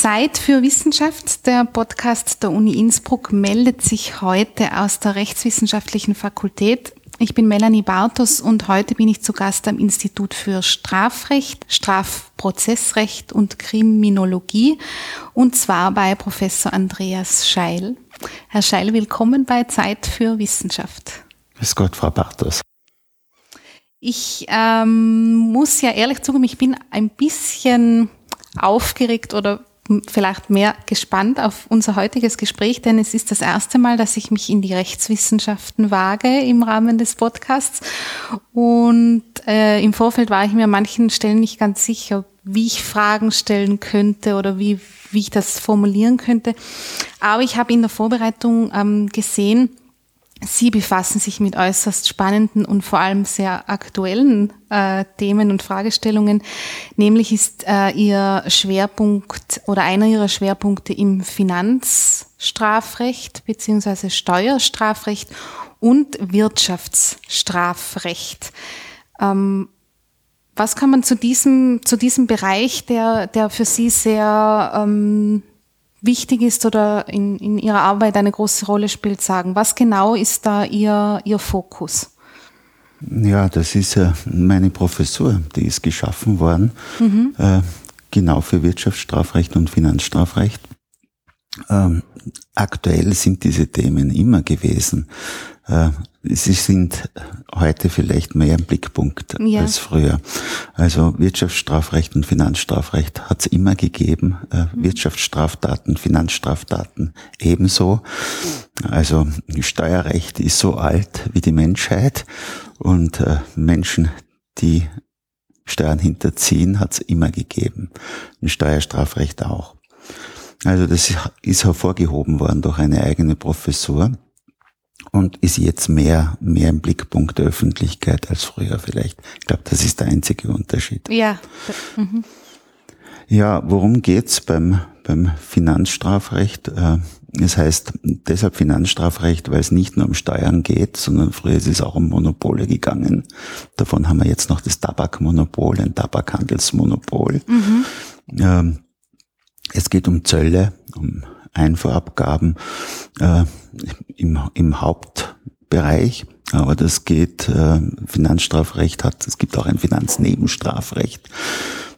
Zeit für Wissenschaft, der Podcast der Uni Innsbruck, meldet sich heute aus der Rechtswissenschaftlichen Fakultät. Ich bin Melanie Bartos und heute bin ich zu Gast am Institut für Strafrecht, Strafprozessrecht und Kriminologie und zwar bei Professor Andreas Scheil. Herr Scheil, willkommen bei Zeit für Wissenschaft. Grüß Gott, Frau Bartos. Ich ähm, muss ja ehrlich zugeben, ich bin ein bisschen aufgeregt oder vielleicht mehr gespannt auf unser heutiges Gespräch, denn es ist das erste Mal, dass ich mich in die Rechtswissenschaften wage im Rahmen des Podcasts. Und äh, im Vorfeld war ich mir an manchen Stellen nicht ganz sicher, wie ich Fragen stellen könnte oder wie, wie ich das formulieren könnte. Aber ich habe in der Vorbereitung ähm, gesehen, Sie befassen sich mit äußerst spannenden und vor allem sehr aktuellen äh, Themen und Fragestellungen. Nämlich ist äh, Ihr Schwerpunkt oder einer Ihrer Schwerpunkte im Finanzstrafrecht beziehungsweise Steuerstrafrecht und Wirtschaftsstrafrecht. Ähm, was kann man zu diesem, zu diesem Bereich, der, der für Sie sehr ähm, wichtig ist oder in, in Ihrer Arbeit eine große Rolle spielt, sagen? Was genau ist da Ihr, Ihr Fokus? Ja, das ist ja meine Professur, die ist geschaffen worden, mhm. äh, genau für Wirtschaftsstrafrecht und Finanzstrafrecht. Ähm, aktuell sind diese Themen immer gewesen. Sie sind heute vielleicht mehr im Blickpunkt ja. als früher. Also Wirtschaftsstrafrecht und Finanzstrafrecht hat es immer gegeben. Äh, mhm. Wirtschaftsstraftaten, Finanzstraftaten ebenso. Also Steuerrecht ist so alt wie die Menschheit und äh, Menschen, die Steuern hinterziehen, hat es immer gegeben. Ein Steuerstrafrecht auch. Also das ist hervorgehoben worden durch eine eigene Professur und ist jetzt mehr, mehr im Blickpunkt der Öffentlichkeit als früher vielleicht. Ich glaube, das ist der einzige Unterschied. Ja. Mhm. Ja, worum geht's beim, beim Finanzstrafrecht? Äh, es heißt deshalb Finanzstrafrecht, weil es nicht nur um Steuern geht, sondern früher ist es auch um Monopole gegangen. Davon haben wir jetzt noch das Tabakmonopol, ein Tabakhandelsmonopol. Mhm. Ähm, es geht um Zölle, um Einfuhrabgaben äh, im, im Hauptbereich. Aber das geht, äh, Finanzstrafrecht hat, es gibt auch ein Finanznebenstrafrecht.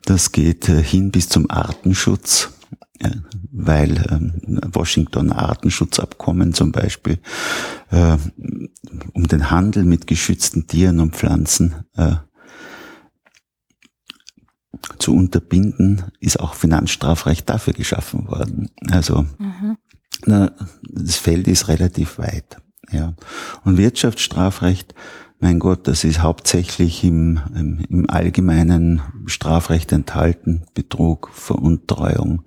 Das geht äh, hin bis zum Artenschutz, äh, weil ähm, Washington Artenschutzabkommen zum Beispiel äh, um den Handel mit geschützten Tieren und Pflanzen äh, zu unterbinden, ist auch Finanzstrafrecht dafür geschaffen worden. Also mhm. na, das Feld ist relativ weit. Ja. Und Wirtschaftsstrafrecht, mein Gott, das ist hauptsächlich im, im, im allgemeinen Strafrecht enthalten. Betrug, Veruntreuung,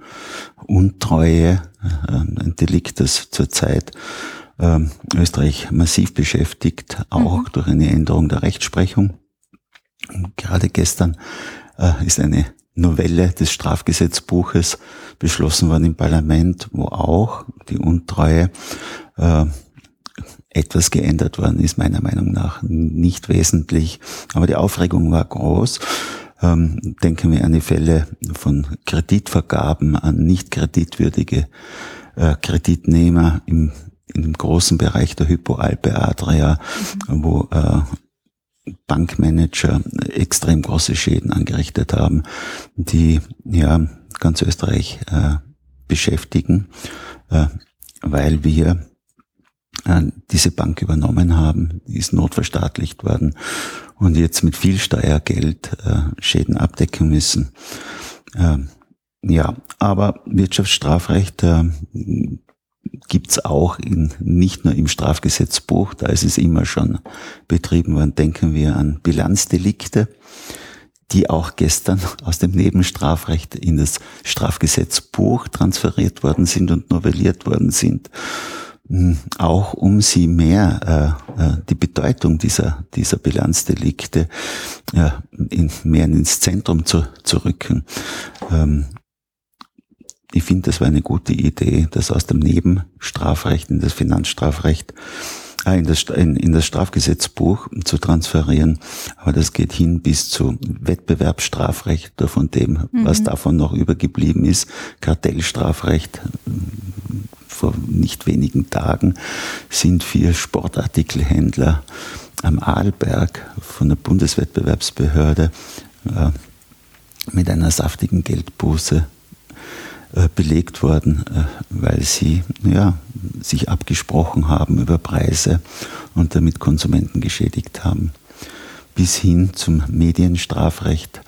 Untreue, äh, ein Delikt, das zurzeit äh, Österreich massiv beschäftigt, auch mhm. durch eine Änderung der Rechtsprechung. Und gerade gestern ist eine Novelle des Strafgesetzbuches beschlossen worden im Parlament, wo auch die Untreue äh, etwas geändert worden ist, meiner Meinung nach nicht wesentlich. Aber die Aufregung war groß. Ähm, denken wir an die Fälle von Kreditvergaben an nicht kreditwürdige äh, Kreditnehmer im, im großen Bereich der Hypoalpe Adria, mhm. wo äh, Bankmanager extrem große Schäden angerichtet haben, die ja ganz Österreich äh, beschäftigen, äh, weil wir äh, diese Bank übernommen haben, die ist notverstaatlicht worden und jetzt mit viel Steuergeld äh, Schäden abdecken müssen. Äh, ja, aber Wirtschaftsstrafrecht äh, gibt's auch in, nicht nur im Strafgesetzbuch, da ist es immer schon betrieben worden. Denken wir an Bilanzdelikte, die auch gestern aus dem Nebenstrafrecht in das Strafgesetzbuch transferiert worden sind und novelliert worden sind. Hm, auch um sie mehr äh, äh, die Bedeutung dieser dieser Bilanzdelikte äh, in, mehr ins Zentrum zu, zu rücken. Ähm, ich finde, das war eine gute Idee, das aus dem Nebenstrafrecht in das Finanzstrafrecht äh, in, das, in, in das Strafgesetzbuch zu transferieren. Aber das geht hin bis zu Wettbewerbsstrafrecht oder von dem, mhm. was davon noch übergeblieben ist, Kartellstrafrecht. Vor nicht wenigen Tagen sind vier Sportartikelhändler am Arlberg von der Bundeswettbewerbsbehörde äh, mit einer saftigen Geldbuße äh, belegt worden, äh, weil sie ja, sich abgesprochen haben über Preise und damit Konsumenten geschädigt haben. Bis hin zum Medienstrafrecht,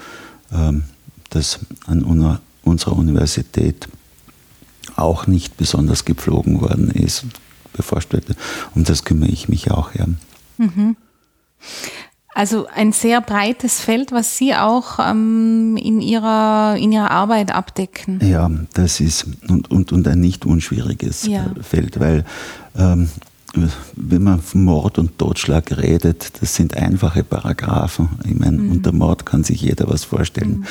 ähm, das an unserer Universität auch nicht besonders gepflogen worden ist, beforscht. Um das kümmere ich mich auch. Ja. Mhm. Also ein sehr breites Feld, was Sie auch ähm, in, Ihrer, in Ihrer Arbeit abdecken. Ja, das ist und, und, und ein nicht unschwieriges ja. Feld, weil ähm, wenn man von Mord und Totschlag redet, das sind einfache Paragraphen. Ich meine, mhm. unter Mord kann sich jeder was vorstellen. Mhm.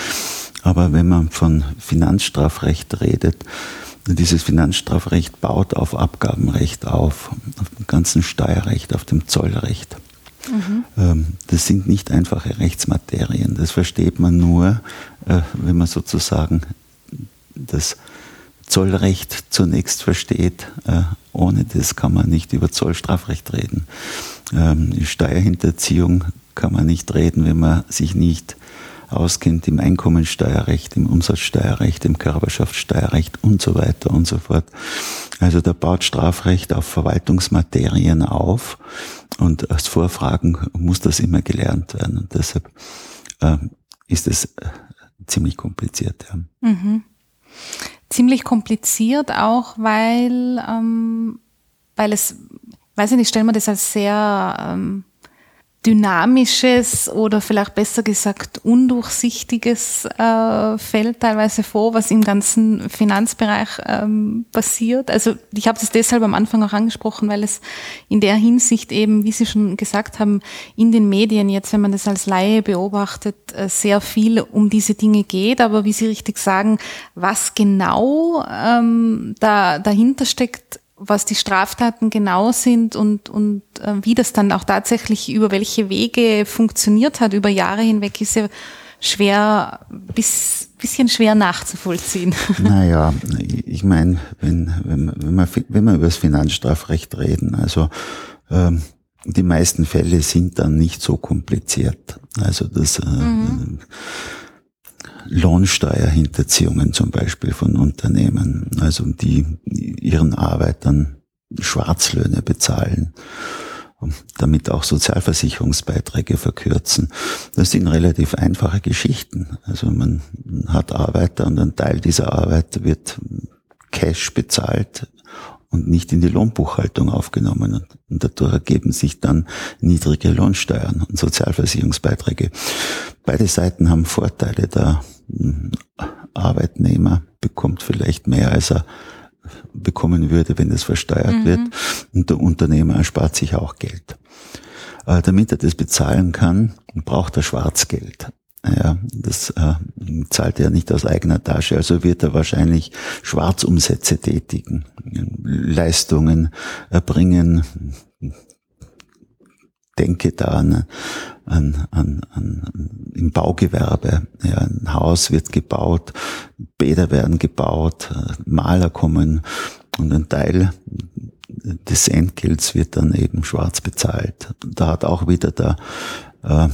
Aber wenn man von Finanzstrafrecht redet, dieses Finanzstrafrecht baut auf Abgabenrecht auf, auf dem ganzen Steuerrecht, auf dem Zollrecht. Mhm. Das sind nicht einfache Rechtsmaterien. Das versteht man nur, äh, wenn man sozusagen das Zollrecht zunächst versteht. Äh, ohne das kann man nicht über Zollstrafrecht reden. Ähm, Steuerhinterziehung kann man nicht reden, wenn man sich nicht auskennt im Einkommensteuerrecht, im Umsatzsteuerrecht, im Körperschaftssteuerrecht und so weiter und so fort. Also da baut Strafrecht auf Verwaltungsmaterien auf und als Vorfragen muss das immer gelernt werden. Und deshalb äh, ist es äh, ziemlich kompliziert. Ja. Mhm. Ziemlich kompliziert auch, weil, ähm, weil es, weiß ich nicht, stellen wir das als sehr ähm, dynamisches oder vielleicht besser gesagt undurchsichtiges äh, Feld teilweise vor, was im ganzen Finanzbereich ähm, passiert. Also ich habe das deshalb am Anfang auch angesprochen, weil es in der Hinsicht eben, wie Sie schon gesagt haben, in den Medien jetzt, wenn man das als Laie beobachtet, äh, sehr viel um diese Dinge geht. Aber wie Sie richtig sagen, was genau ähm, da dahinter steckt, was die Straftaten genau sind und, und äh, wie das dann auch tatsächlich über welche Wege funktioniert hat über Jahre hinweg, ist ja schwer, bis, bisschen schwer nachzuvollziehen. Naja, ich meine, wenn, wenn, wenn, wir, wenn wir über das Finanzstrafrecht reden, also ähm, die meisten Fälle sind dann nicht so kompliziert. Also das äh, mhm. Lohnsteuerhinterziehungen zum Beispiel von Unternehmen, also die ihren Arbeitern Schwarzlöhne bezahlen, damit auch Sozialversicherungsbeiträge verkürzen. Das sind relativ einfache Geschichten. Also man hat Arbeiter und ein Teil dieser Arbeit wird Cash bezahlt und nicht in die Lohnbuchhaltung aufgenommen. Und dadurch ergeben sich dann niedrige Lohnsteuern und Sozialversicherungsbeiträge. Beide Seiten haben Vorteile. Der Arbeitnehmer bekommt vielleicht mehr, als er bekommen würde, wenn es versteuert mhm. wird. Und der Unternehmer erspart sich auch Geld. Äh, damit er das bezahlen kann, braucht er Schwarzgeld. Ja, das äh, zahlt er nicht aus eigener Tasche, also wird er wahrscheinlich Schwarzumsätze tätigen, Leistungen erbringen. Denke da an, an, an, an im Baugewerbe. Ja, ein Haus wird gebaut, Bäder werden gebaut, Maler kommen und ein Teil des Entgelts wird dann eben schwarz bezahlt. Da hat auch wieder der äh,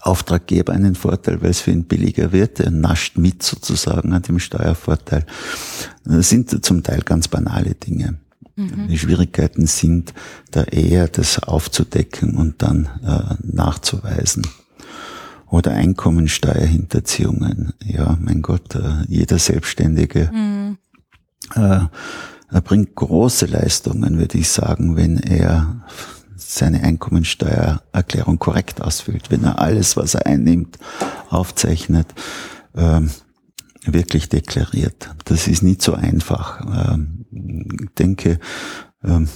Auftraggeber einen Vorteil, weil es für ihn billiger wird. Er nascht mit sozusagen an dem Steuervorteil. Das sind zum Teil ganz banale Dinge. Mhm. Die Schwierigkeiten sind da eher das aufzudecken und dann äh, nachzuweisen. Oder Einkommensteuerhinterziehungen. Ja, mein Gott, äh, jeder Selbstständige mhm. äh, er bringt große Leistungen, würde ich sagen, wenn er seine Einkommensteuererklärung korrekt ausfüllt, wenn er alles, was er einnimmt, aufzeichnet, ähm, wirklich deklariert. Das ist nicht so einfach. Ich denke, ähm,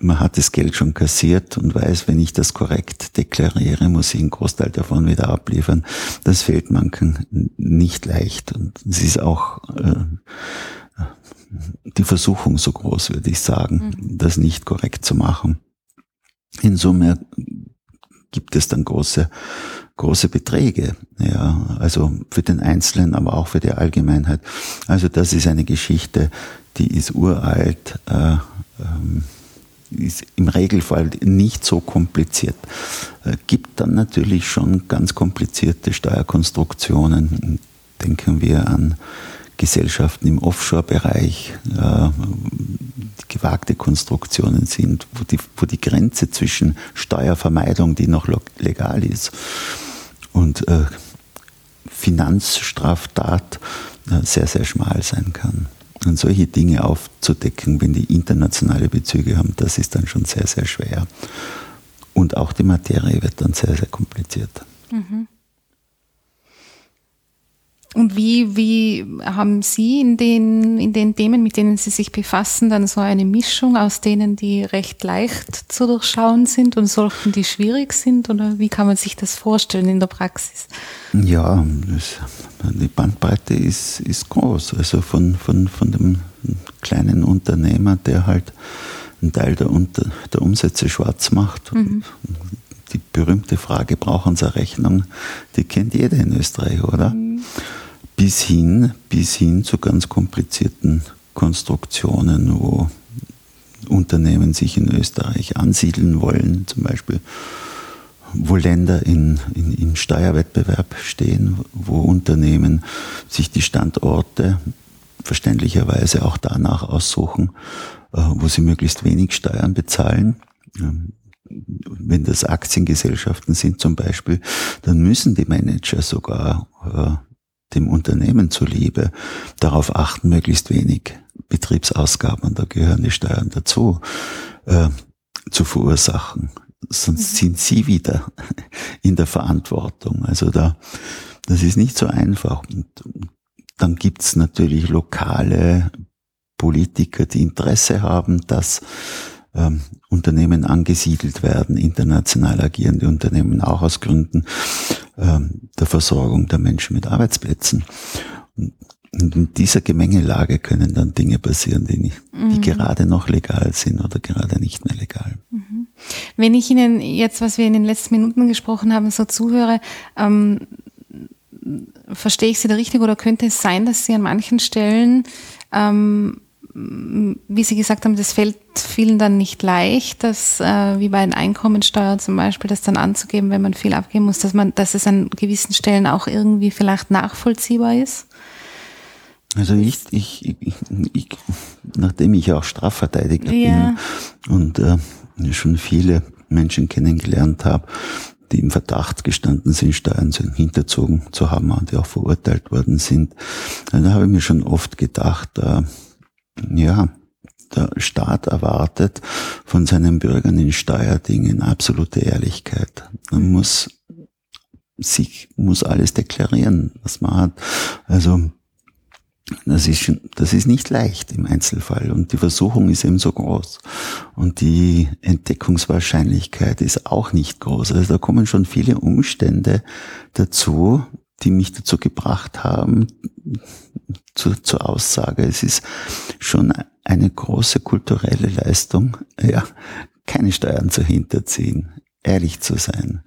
man hat das Geld schon kassiert und weiß, wenn ich das korrekt deklariere, muss ich einen Großteil davon wieder abliefern. Das fällt manchen nicht leicht. Und es ist auch äh, die Versuchung so groß, würde ich sagen, mhm. das nicht korrekt zu machen. in Summe gibt es dann große, große Beträge, ja, also für den Einzelnen, aber auch für die Allgemeinheit. Also das ist eine Geschichte, die ist uralt, äh, ähm, ist im Regelfall nicht so kompliziert. Äh, gibt dann natürlich schon ganz komplizierte Steuerkonstruktionen. Denken wir an Gesellschaften im Offshore-Bereich, äh, die gewagte Konstruktionen sind, wo die, wo die Grenze zwischen Steuervermeidung, die noch legal ist, und äh, Finanzstraftat sehr, sehr schmal sein kann. Und solche Dinge aufzudecken, wenn die internationale Bezüge haben, das ist dann schon sehr, sehr schwer. Und auch die Materie wird dann sehr, sehr kompliziert. Mhm. Und wie, wie haben Sie in den, in den Themen, mit denen Sie sich befassen, dann so eine Mischung aus denen, die recht leicht zu durchschauen sind und solchen, die schwierig sind? Oder wie kann man sich das vorstellen in der Praxis? Ja, das, die Bandbreite ist, ist groß. Also von, von, von dem kleinen Unternehmer, der halt einen Teil der, Unter, der Umsätze schwarz macht. Mhm. Die berühmte Frage, brauchen Sie eine Rechnung? Die kennt jeder in Österreich, oder? Mhm bis hin, bis hin zu ganz komplizierten Konstruktionen, wo Unternehmen sich in Österreich ansiedeln wollen, zum Beispiel, wo Länder in, in, im Steuerwettbewerb stehen, wo Unternehmen sich die Standorte verständlicherweise auch danach aussuchen, äh, wo sie möglichst wenig Steuern bezahlen. Ähm, wenn das Aktiengesellschaften sind zum Beispiel, dann müssen die Manager sogar äh, dem Unternehmen zuliebe darauf achten, möglichst wenig Betriebsausgaben, da gehören die Steuern dazu, äh, zu verursachen. Sonst mhm. sind sie wieder in der Verantwortung. Also da, das ist nicht so einfach. Und dann gibt's natürlich lokale Politiker, die Interesse haben, dass ähm, Unternehmen angesiedelt werden, international agierende Unternehmen auch aus Gründen ähm, der Versorgung der Menschen mit Arbeitsplätzen. Und in dieser Gemengelage können dann Dinge passieren, die, nicht, mhm. die gerade noch legal sind oder gerade nicht mehr legal. Mhm. Wenn ich Ihnen jetzt, was wir in den letzten Minuten gesprochen haben, so zuhöre, ähm, verstehe ich Sie da richtig oder könnte es sein, dass Sie an manchen Stellen ähm, wie Sie gesagt haben, das fällt vielen dann nicht leicht, dass, äh, wie bei den Einkommensteuer zum Beispiel, das dann anzugeben, wenn man viel abgeben muss, dass man, dass es an gewissen Stellen auch irgendwie vielleicht nachvollziehbar ist? Also ich, ich, ich, ich nachdem ich auch Strafverteidiger ja. bin und äh, schon viele Menschen kennengelernt habe, die im Verdacht gestanden sind, Steuern hinterzogen zu haben und die auch verurteilt worden sind, da habe ich mir schon oft gedacht, äh, ja, der Staat erwartet von seinen Bürgern in Steuerdingen absolute Ehrlichkeit. Man muss sich, muss alles deklarieren, was man hat. Also, das ist, schon, das ist nicht leicht im Einzelfall und die Versuchung ist eben so groß und die Entdeckungswahrscheinlichkeit ist auch nicht groß. Also da kommen schon viele Umstände dazu, die mich dazu gebracht haben, zu, zur Aussage, es ist schon eine große kulturelle Leistung, ja, keine Steuern zu hinterziehen, ehrlich zu sein.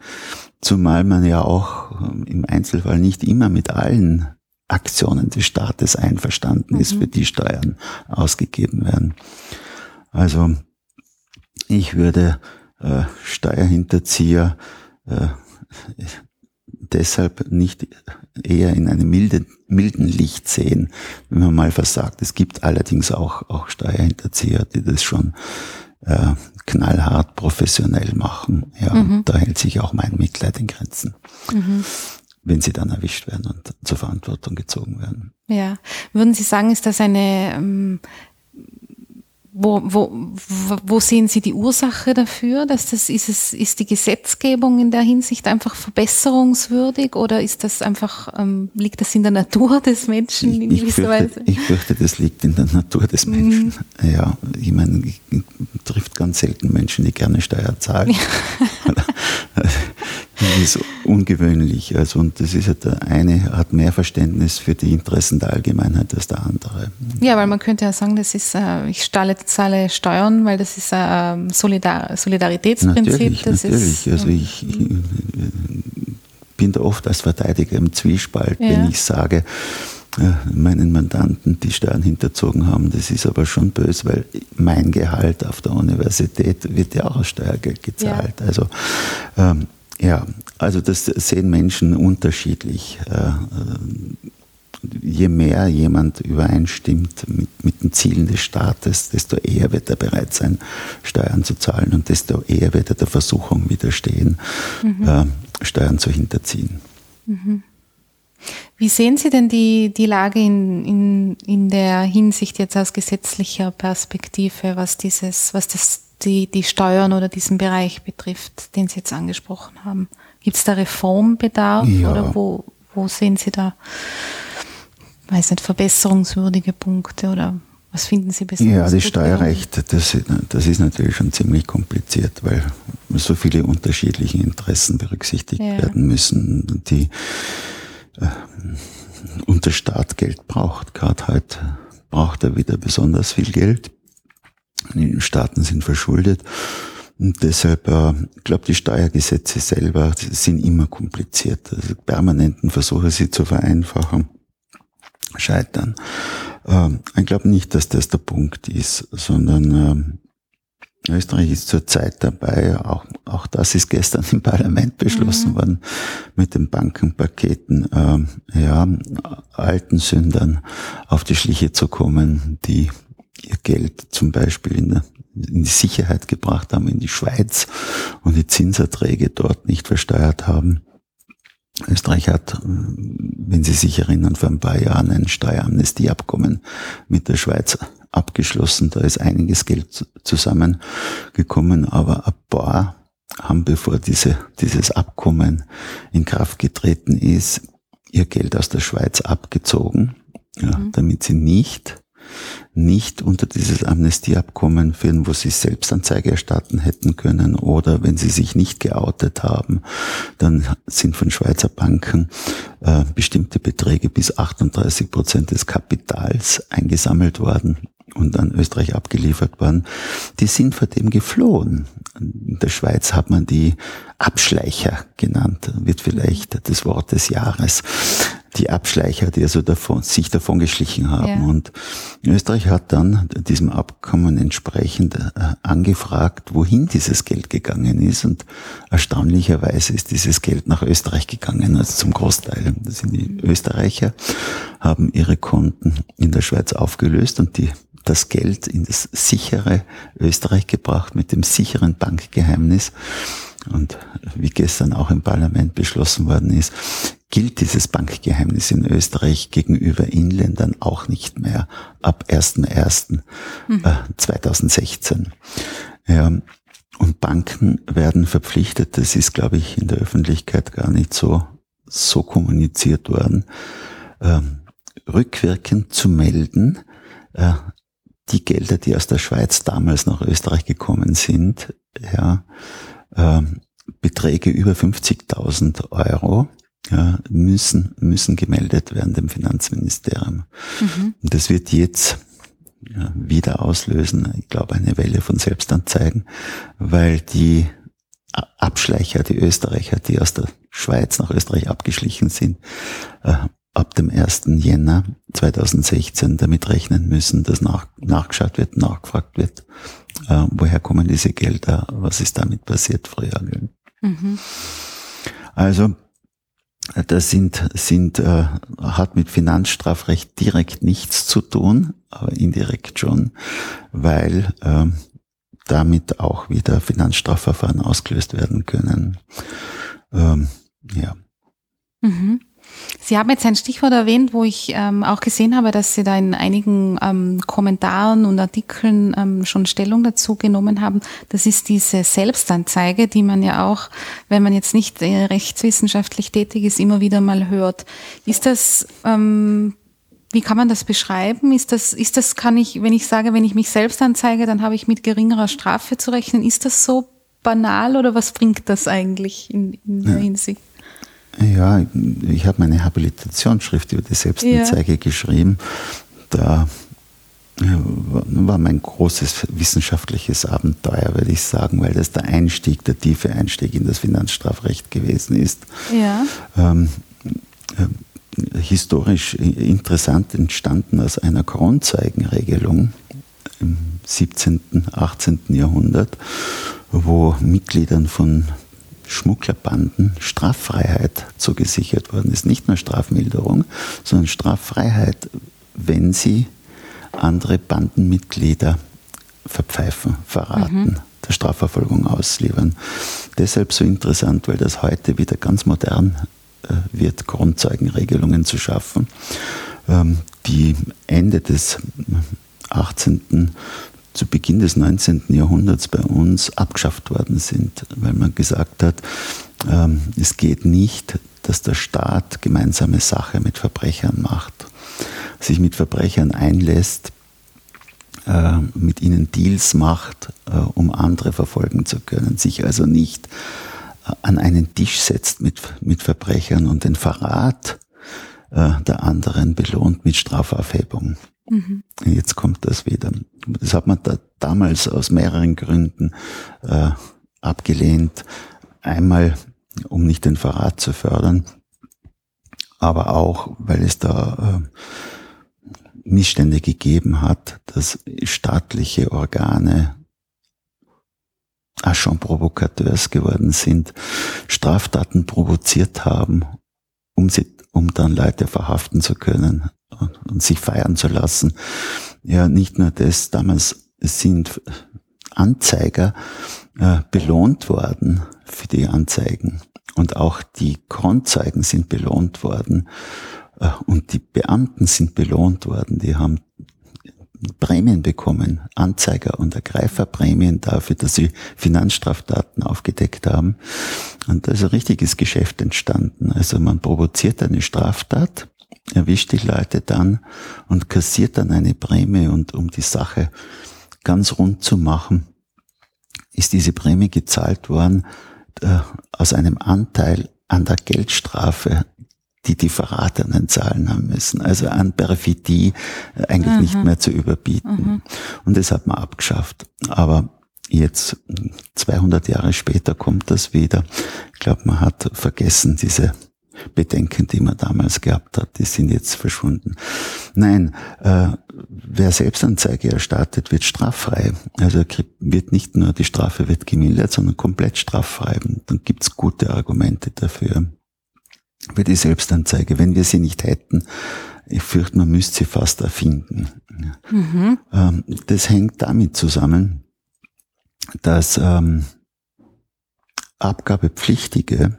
Zumal man ja auch ähm, im Einzelfall nicht immer mit allen Aktionen des Staates einverstanden mhm. ist, für die Steuern ausgegeben werden. Also ich würde äh, Steuerhinterzieher äh, deshalb nicht eher in einem milden, milden Licht sehen, wenn man mal versagt. Es gibt allerdings auch, auch Steuerhinterzieher, die das schon äh, knallhart professionell machen. Ja, mhm. da hält sich auch mein Mitleid in Grenzen. Mhm. wenn sie dann erwischt werden und zur Verantwortung gezogen werden. Ja, würden Sie sagen, ist das eine ähm, wo, wo, wo sehen Sie die Ursache dafür? Dass das, ist, es, ist die Gesetzgebung in der Hinsicht einfach verbesserungswürdig oder ist das einfach, ähm, liegt das in der Natur des Menschen in ich, gewisser fürchte, Weise? Ich fürchte, das liegt in der Natur des mhm. Menschen. Mhm. Ja, ich meine, ich, trifft ganz selten Menschen, die gerne Steuer zahlen. Ja. ist ungewöhnlich. Also, und das ist ja der eine hat mehr Verständnis für die Interessen der Allgemeinheit als der andere. Ja, weil man könnte ja sagen, das ist, äh, ich zahle, zahle Steuern, weil das ist ein ähm, Solidar Solidaritätsprinzip. Natürlich, das natürlich. Ist, also ich, ich bin da oft als Verteidiger im Zwiespalt, ja. wenn ich sage, meinen Mandanten die Steuern hinterzogen haben. Das ist aber schon böse, weil mein Gehalt auf der Universität wird ja auch aus Steuergeld gezahlt. Ja. Also ähm, ja, also das sehen Menschen unterschiedlich. Äh, je mehr jemand übereinstimmt mit, mit den Zielen des Staates, desto eher wird er bereit sein, Steuern zu zahlen und desto eher wird er der Versuchung widerstehen, mhm. äh, Steuern zu hinterziehen. Mhm. Wie sehen Sie denn die, die Lage in, in, in der Hinsicht jetzt aus gesetzlicher Perspektive, was dieses, was das, die, die Steuern oder diesen Bereich betrifft, den Sie jetzt angesprochen haben? Gibt es da Reformbedarf ja. oder wo, wo sehen Sie da, weiß nicht, verbesserungswürdige Punkte oder was finden Sie besonders? Ja, das Steuerrecht, das, das ist natürlich schon ziemlich kompliziert, weil so viele unterschiedliche Interessen berücksichtigt ja. werden müssen, die äh, und der Staat Geld braucht. Gerade heute braucht er wieder besonders viel Geld. Die Staaten sind verschuldet. Und deshalb, äh, ich glaube, die Steuergesetze selber sind immer kompliziert. Also permanenten Versuche, sie zu vereinfachen, scheitern. Ähm, ich glaube nicht, dass das der Punkt ist, sondern ähm, Österreich ist zurzeit dabei, auch, auch das ist gestern im Parlament beschlossen mhm. worden, mit den Bankenpaketen, äh, ja, alten Sündern auf die Schliche zu kommen, die ihr Geld zum Beispiel in, der, in die Sicherheit gebracht haben, in die Schweiz und die Zinserträge dort nicht versteuert haben. Österreich hat, wenn Sie sich erinnern, vor ein paar Jahren ein Steueramnestieabkommen mit der Schweiz abgeschlossen. Da ist einiges Geld zusammengekommen, aber ein paar haben, bevor diese, dieses Abkommen in Kraft getreten ist, ihr Geld aus der Schweiz abgezogen, ja, mhm. damit sie nicht nicht unter dieses Amnestieabkommen führen, wo sie Selbstanzeige erstatten hätten können oder wenn sie sich nicht geoutet haben, dann sind von Schweizer Banken äh, bestimmte Beträge bis 38 Prozent des Kapitals eingesammelt worden und an Österreich abgeliefert worden, die sind vor dem geflohen. In der Schweiz hat man die Abschleicher genannt, wird vielleicht das Wort des Jahres. Die Abschleicher, die also davon, sich davon geschlichen haben. Ja. Und Österreich hat dann diesem Abkommen entsprechend äh, angefragt, wohin dieses Geld gegangen ist. Und erstaunlicherweise ist dieses Geld nach Österreich gegangen, also zum Großteil. Das sind die Österreicher, haben ihre Konten in der Schweiz aufgelöst und die das Geld in das sichere Österreich gebracht mit dem sicheren Bankgeheimnis. Und wie gestern auch im Parlament beschlossen worden ist, gilt dieses Bankgeheimnis in Österreich gegenüber Inländern auch nicht mehr ab 1.1.2016. Mhm. Äh, ja, und Banken werden verpflichtet, das ist, glaube ich, in der Öffentlichkeit gar nicht so, so kommuniziert worden, äh, rückwirkend zu melden, äh, die Gelder, die aus der Schweiz damals nach Österreich gekommen sind, ja, äh, Beträge über 50.000 Euro, ja, müssen, müssen gemeldet werden dem Finanzministerium. Mhm. Und das wird jetzt ja, wieder auslösen, ich glaube, eine Welle von Selbstanzeigen, weil die Abschleicher, die Österreicher, die aus der Schweiz nach Österreich abgeschlichen sind, äh, ab dem 1. Jänner 2016 damit rechnen müssen, dass nach, nachgeschaut wird, nachgefragt wird, äh, woher kommen diese Gelder, was ist damit passiert früher. Mhm. Also das sind, sind, äh, hat mit Finanzstrafrecht direkt nichts zu tun, aber indirekt schon, weil äh, damit auch wieder Finanzstrafverfahren ausgelöst werden können. Ähm, ja. Mhm. Sie haben jetzt ein Stichwort erwähnt, wo ich ähm, auch gesehen habe, dass Sie da in einigen ähm, Kommentaren und Artikeln ähm, schon Stellung dazu genommen haben. Das ist diese Selbstanzeige, die man ja auch, wenn man jetzt nicht äh, rechtswissenschaftlich tätig ist, immer wieder mal hört. Ist das, ähm, wie kann man das beschreiben? Ist das, ist das, kann ich, wenn ich sage, wenn ich mich selbst anzeige, dann habe ich mit geringerer Strafe zu rechnen. Ist das so banal oder was bringt das eigentlich in, in der Hinsicht? Ja, ich habe meine Habilitationsschrift über die Selbstanzeige ja. geschrieben. Da war mein großes wissenschaftliches Abenteuer, würde ich sagen, weil das der Einstieg, der tiefe Einstieg in das Finanzstrafrecht gewesen ist. Ja. Ähm, äh, historisch interessant entstanden aus einer Kronzeugenregelung im 17., 18. Jahrhundert, wo Mitgliedern von Schmugglerbanden Straffreiheit zugesichert worden ist. Nicht nur Strafmilderung, sondern Straffreiheit, wenn sie andere Bandenmitglieder verpfeifen, verraten, mhm. der Strafverfolgung ausliefern. Deshalb so interessant, weil das heute wieder ganz modern äh, wird, Grundzeugenregelungen zu schaffen, ähm, die Ende des 18. zu Beginn des 19. Jahrhunderts bei uns abgeschafft worden sind, weil man gesagt hat, ähm, es geht nicht, dass der Staat gemeinsame Sache mit Verbrechern macht sich mit Verbrechern einlässt, äh, mit ihnen Deals macht, äh, um andere verfolgen zu können, sich also nicht äh, an einen Tisch setzt mit, mit Verbrechern und den Verrat der anderen belohnt mit Strafaufhebung. Mhm. Jetzt kommt das wieder. Das hat man da damals aus mehreren Gründen äh, abgelehnt. Einmal, um nicht den Verrat zu fördern, aber auch, weil es da äh, Missstände gegeben hat, dass staatliche Organe Agent Provocateurs geworden sind, Straftaten provoziert haben, um, sie, um dann Leute verhaften zu können und, sich feiern zu lassen. Ja, nicht nur das, damals sind Anzeiger äh, belohnt worden für die Anzeigen und auch die Kronzeugen sind belohnt worden äh, und die Beamten sind belohnt worden, die haben Prämien bekommen, Anzeiger- und Ergreiferprämien dafür, dass sie Finanzstraftaten aufgedeckt haben. Und da ist ein richtiges Geschäft entstanden. Also man provoziert eine Straftat, erwischt die Leute dann und kassiert dann eine Prämie und um die Sache ganz rund zu machen, ist diese Prämie gezahlt worden äh, aus einem Anteil an der Geldstrafe die die Verratenen zahlen haben müssen. Also an Perfidie äh, eigentlich mhm. nicht mehr zu überbieten. Mhm. Und das hat man abgeschafft. Aber jetzt 200 Jahre später kommt das wieder. Ich glaube, man hat vergessen, diese Bedenken, die man damals gehabt hat, die sind jetzt verschwunden. Nein, äh, wer Selbstanzeige erstattet, wird straffrei. Also wird nicht nur die Strafe wird gemildert, sondern komplett straffrei. dann gibt's gute Argumente dafür für die Selbstanzeige. Wenn wir sie nicht hätten, ich fürchte, man müsste sie fast erfinden. Mhm. Ähm, das hängt damit zusammen, dass ähm, Abgabepflichtige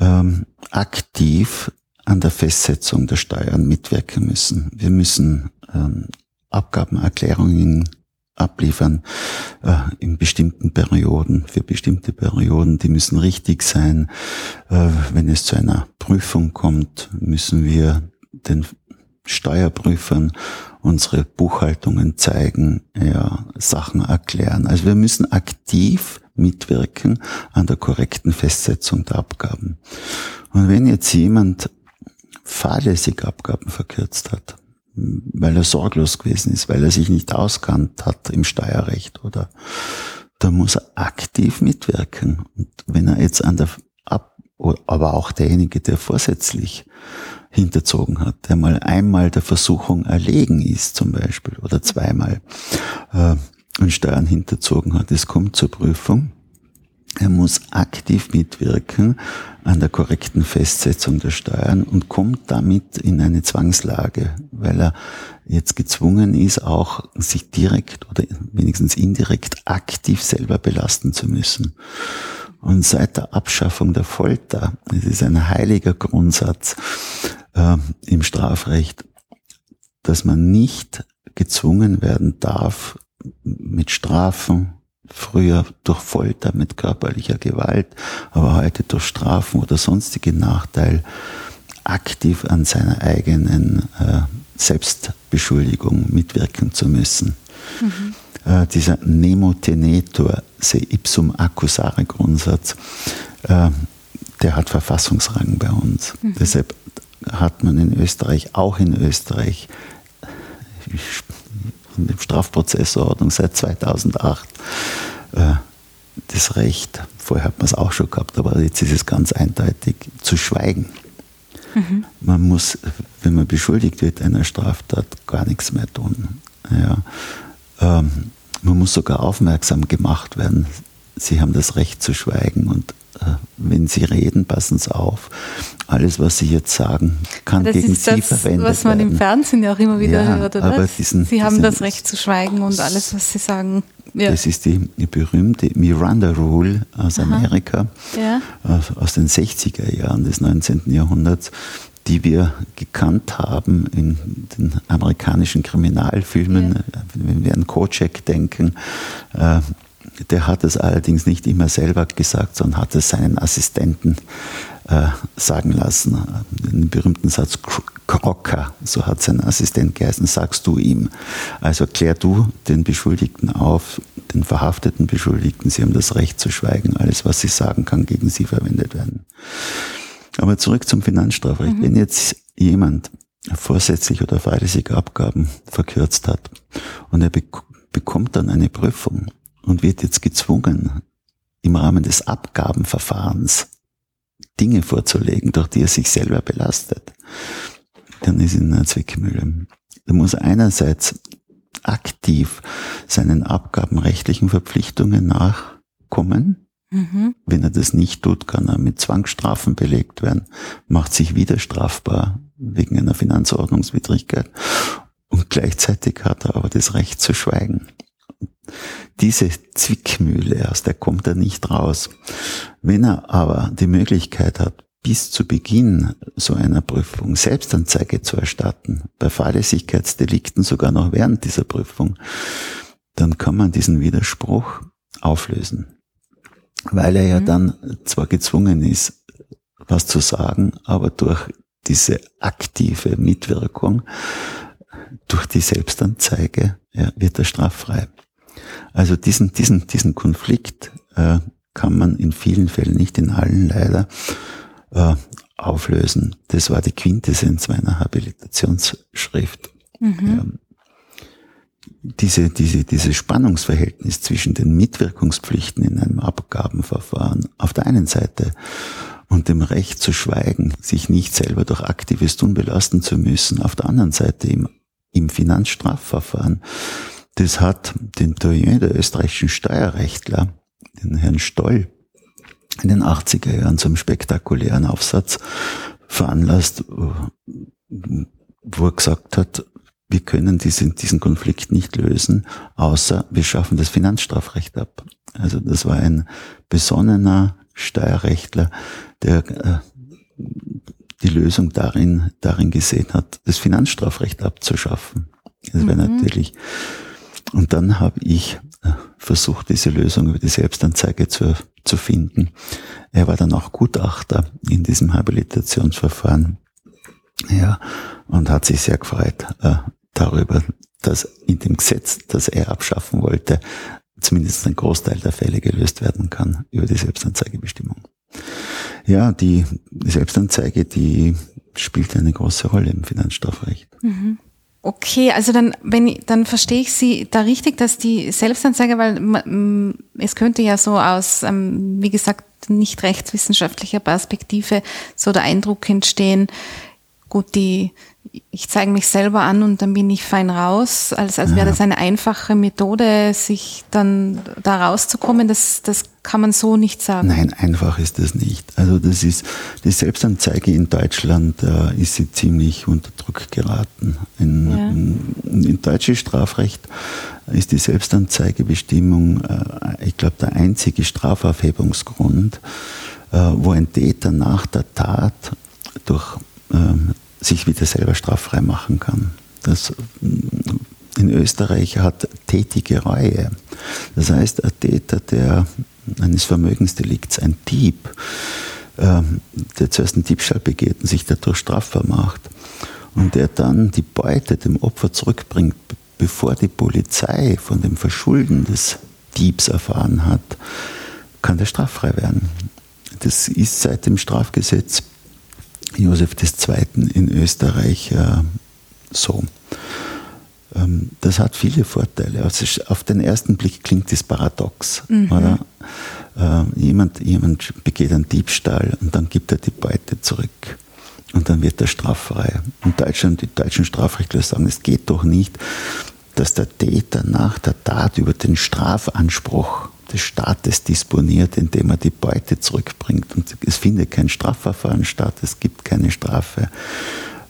ähm, aktiv an der Festsetzung der Steuern mitwirken müssen. Wir müssen ähm, Abgabenerklärungen abliefern äh, in bestimmten Perioden, für bestimmte Perioden, die müssen richtig sein. Äh, wenn es zu einer Prüfung kommt, müssen wir den Steuerprüfern unsere Buchhaltungen zeigen, ja, Sachen erklären. Also wir müssen aktiv mitwirken an der korrekten Festsetzung der Abgaben. Und wenn jetzt jemand fahrlässig Abgaben verkürzt hat, weil er sorglos gewesen ist, weil er sich nicht auskannt hat im Steuerrecht oder da muss er aktiv mitwirken. Und wenn er jetzt an der Ab aber auch derjenige, der vorsätzlich hinterzogen hat, der mal einmal der Versuchung erlegen ist zum Beispiel oder zweimal äh, und Steuern hinterzogen hat, es kommt zur Prüfung, er muss aktiv mitwirken an der korrekten Festsetzung der Steuern und kommt damit in eine Zwangslage, weil er jetzt gezwungen ist, auch sich direkt oder wenigstens indirekt aktiv selber belasten zu müssen. Und seit der Abschaffung der Folter, es ist ein heiliger Grundsatz äh, im Strafrecht, dass man nicht gezwungen werden darf, mit Strafen früher durch Folter mit körperlicher Gewalt, aber heute durch Strafen oder sonstige Nachteil aktiv an seiner eigenen äh, Selbstbeschuldigung mitwirken zu müssen. Mhm. Äh, dieser Nemo tenetur se ipsum accusare Grundsatz, äh, der hat Verfassungsrang bei uns. Mhm. Deshalb hat man in Österreich, auch in Österreich, in der Strafprozessordnung seit 2008, äh, das Recht, vorher hat man es auch schon gehabt, aber jetzt ist es ganz eindeutig, zu schweigen. Mhm. Man muss, wenn man beschuldigt wird einer Straftat, gar nichts mehr tun. Ja. Ähm, man muss sogar aufmerksam gemacht werden. Sie haben das Recht zu schweigen und äh, wenn Sie reden, passen Sie auf. Alles, was Sie jetzt sagen, kann das gegen Sie das, verwendet werden. Was man im Fernsehen ja auch immer wieder ja, hört, oder? Aber diesen, Sie haben das Recht zu schweigen und alles, was Sie sagen. Ja. Das ist die, die, berühmte Miranda Rule aus Amerika, ja. aus, aus den 60er Jahren des 19. Jahrhunderts die wir gekannt haben in den amerikanischen Kriminalfilmen, ja. wenn wir an Kocek denken, äh, der hat es allerdings nicht immer selber gesagt, sondern hat es seinen Assistenten äh, sagen lassen. Den berühmten Satz Crocker, so hat sein Assistent geheißen, sagst du ihm. Also klär du den Beschuldigten auf, den verhafteten Beschuldigten, sie haben das Recht zu schweigen. Alles, was sie sagen, kann gegen sie verwendet werden. Aber zurück zum Finanzstrafrecht. Mhm. Wenn jetzt jemand vorsätzlich oder fahrlässige Abgaben verkürzt hat und er bekommt dann eine Prüfung und wird jetzt gezwungen, im Rahmen des Abgabenverfahrens Dinge vorzulegen, durch die er sich selber belastet, dann ist in einer Zwickmühle. Da muss er einerseits aktiv seinen abgabenrechtlichen Verpflichtungen nachkommen, Mhm. Wenn er das nicht tut, kann er mit Zwangsstrafen belegt werden, macht sich wieder strafbar wegen einer Finanzordnungswidrigkeit und gleichzeitig hat er aber das Recht zu schweigen. Diese Zwickmühle, aus der kommt er nicht raus. Wenn er aber die Möglichkeit hat, bis zu Beginn so einer Prüfung Selbstanzeige zu erstatten, bei Fahrlässigkeitsdelikten sogar noch während dieser Prüfung, dann kann man diesen Widerspruch auflösen weil er ja mhm. dann zwar gezwungen ist, was zu sagen, aber durch diese aktive Mitwirkung, durch die Selbstanzeige, ja, wird er straffrei. Also diesen, diesen, diesen Konflikt äh, kann man in vielen Fällen, nicht in allen leider, äh, auflösen. Das war die Quintessenz meiner Habilitationsschrift. Mhm. Diese, diese, dieses Spannungsverhältnis zwischen den Mitwirkungspflichten in einem Abgabenverfahren auf der einen Seite und dem Recht zu schweigen, sich nicht selber durch aktives Tun belasten zu müssen, auf der anderen Seite im, im Finanzstrafverfahren, das hat den Doyen der österreichischen Steuerrechtler, den Herrn Stoll, in den 80er Jahren zum spektakulären Aufsatz veranlasst, wo er gesagt hat, wir können diesen, diesen Konflikt nicht lösen, außer wir schaffen das Finanzstrafrecht ab. Also das war ein besonnener Steuerrechtler, der äh, die Lösung darin, darin gesehen hat, das Finanzstrafrecht abzuschaffen. Das wäre mhm. natürlich. Und dann habe ich äh, versucht, diese Lösung über die Selbstanzeige zu, zu finden. Er war dann auch Gutachter in diesem Habilitationsverfahren. Ja, und hat sich sehr gefreut äh, darüber, dass in dem Gesetz, das er abschaffen wollte, zumindest ein Großteil der Fälle gelöst werden kann über die Selbstanzeigebestimmung. Ja, die Selbstanzeige, die spielt eine große Rolle im Finanzstrafrecht. Mhm. Okay, also dann, wenn dann verstehe ich Sie da richtig, dass die Selbstanzeige, weil es könnte ja so aus, ähm, wie gesagt, nicht rechtswissenschaftlicher Perspektive so der Eindruck entstehen, gut, die ich zeige mich selber an und dann bin ich fein raus, als, als wäre das eine einfache Methode, sich dann da rauszukommen. Das, das kann man so nicht sagen. Nein, einfach ist das nicht. Also das ist, die Selbstanzeige in Deutschland äh, ist sie ziemlich unter Druck geraten. In, ja. in, in deutsches Strafrecht ist die Selbstanzeigebestimmung, äh, ich glaube, der einzige Strafaufhebungsgrund, äh, wo ein Täter nach der Tat durch ähm, sich wieder selber straffrei machen kann. Das mm, in Österreich hat tätige Reue. Das heißt, ein Täter, der eines Vermögensdelikts, ein Dieb, ähm, der zuerst einen Diebstahl begeht und sich dadurch strafbar macht und der dann die Beute dem Opfer zurückbringt, bevor die Polizei von dem Verschulden des Diebs erfahren hat, kann der straffrei werden. Das ist seit dem Strafgesetz Josef II. in Österreich äh, so. Ähm, das hat viele Vorteile. Also auf den ersten Blick klingt das paradox, mhm. oder? Äh, jemand, jemand begeht einen Diebstahl und dann gibt er die Beute zurück. Und dann wird er straffrei. Und Deutschland, die deutschen Strafrechtler sagen, es geht doch nicht, dass der Täter nach der Tat über den Strafanspruch des Staates disponiert, indem er die Beute zurückbringt. Und es findet kein Strafverfahren statt, es gibt keine Strafe.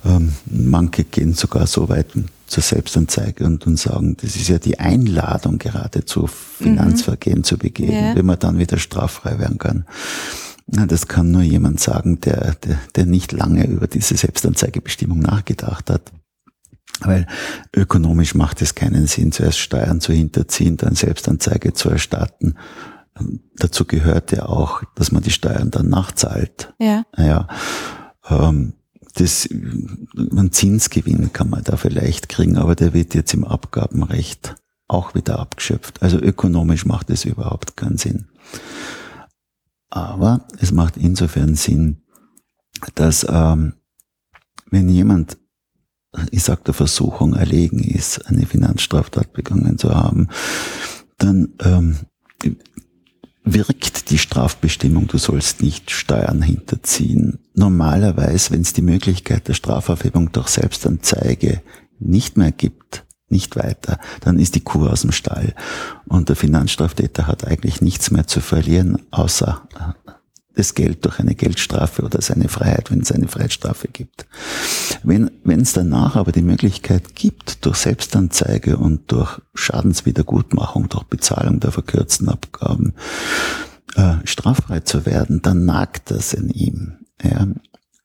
Ähm, manche gehen sogar so weit zur Selbstanzeige und, und sagen, das ist ja die Einladung gerade zu Finanzvergehen mhm. zu begehen, ja. wenn man dann wieder straffrei werden kann. Na, das kann nur jemand sagen, der, der, der nicht lange über diese Selbstanzeigebestimmung nachgedacht hat. Weil ökonomisch macht es keinen Sinn, zuerst Steuern zu hinterziehen, dann Selbstanzeige zu erstatten. Dazu gehört ja auch, dass man die Steuern dann nachzahlt. Ja. ja ähm, das, einen Zinsgewinn kann man da vielleicht kriegen, aber der wird jetzt im Abgabenrecht auch wieder abgeschöpft. Also ökonomisch macht es überhaupt keinen Sinn. Aber es macht insofern Sinn, dass ähm, wenn jemand, ich sag der Versuchung erlegen ist, eine Finanzstraftat begangen zu haben, dann ähm, wirkt die Strafbestimmung, du sollst nicht Steuern hinterziehen. Normalerweise, wenn es die Möglichkeit der Strafaufhebung durch Selbstanzeige nicht mehr gibt, nicht weiter, dann ist die Kuh aus dem Stall. Und der Finanzstraftäter hat eigentlich nichts mehr zu verlieren, außer das Geld durch eine Geldstrafe oder seine Freiheit, wenn es eine Freiheitsstrafe gibt. Wenn wenn es danach aber die Möglichkeit gibt, durch Selbstanzeige und durch Schadenswiedergutmachung, durch Bezahlung der verkürzten Abgaben, äh, straffrei zu werden, dann nagt das in ihm. Ja.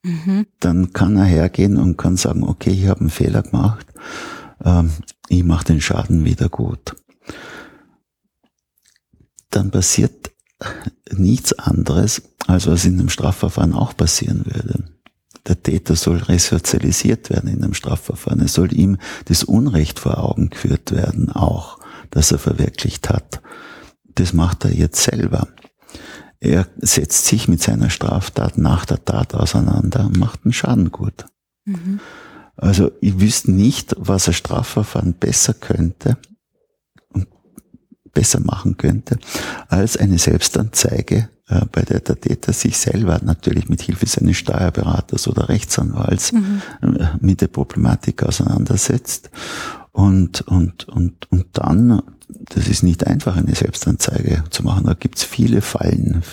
Mhm. Dann kann er hergehen und kann sagen, okay, ich habe einen Fehler gemacht, ähm, ich mache den Schaden wieder gut. Dann passiert nichts anderes, als was in einem Strafverfahren auch passieren würde. Der Täter soll resozialisiert werden in einem Strafverfahren. Es soll ihm das Unrecht vor Augen geführt werden, auch, das er verwirklicht hat. Das macht er jetzt selber. Er setzt sich mit seiner Straftat nach der Tat auseinander und macht einen Schaden gut. Mhm. Also ich wüsste nicht, was ein Strafverfahren besser könnte, besser machen könnte, als eine Selbstanzeige, äh, bei der der Täter sich selber natürlich mit Hilfe seines Steuerberaters oder Rechtsanwalts mhm. Äh, mit der Problematik auseinandersetzt und, und, und, und dann, das ist nicht einfach, eine Selbstanzeige zu machen, da gibt's viele Fallen,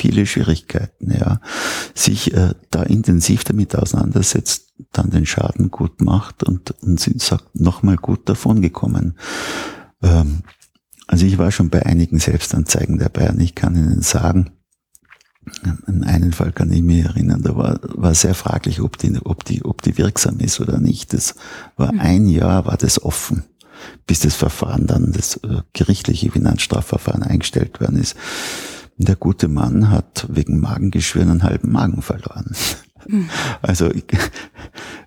viele Schwierigkeiten, ja, sich äh, da intensiv damit auseinandersetzt, dann den Schaden gut macht und, und sagt, nochmal gut davon gekommen. Ähm, also ich war schon bei einigen Selbstanzeigen dabei und ich kann Ihnen sagen, an einen Fall kann ich mich erinnern, da war, war sehr fraglich, ob die, ob die, ob die wirksam ist oder nicht. Das war mhm. ein Jahr, war das offen, bis das Verfahren dann, das äh, gerichtliche Finanzstrafverfahren eingestellt worden ist. Der gute Mann hat wegen Magengeschwüren einen halben Magen verloren. Also ich,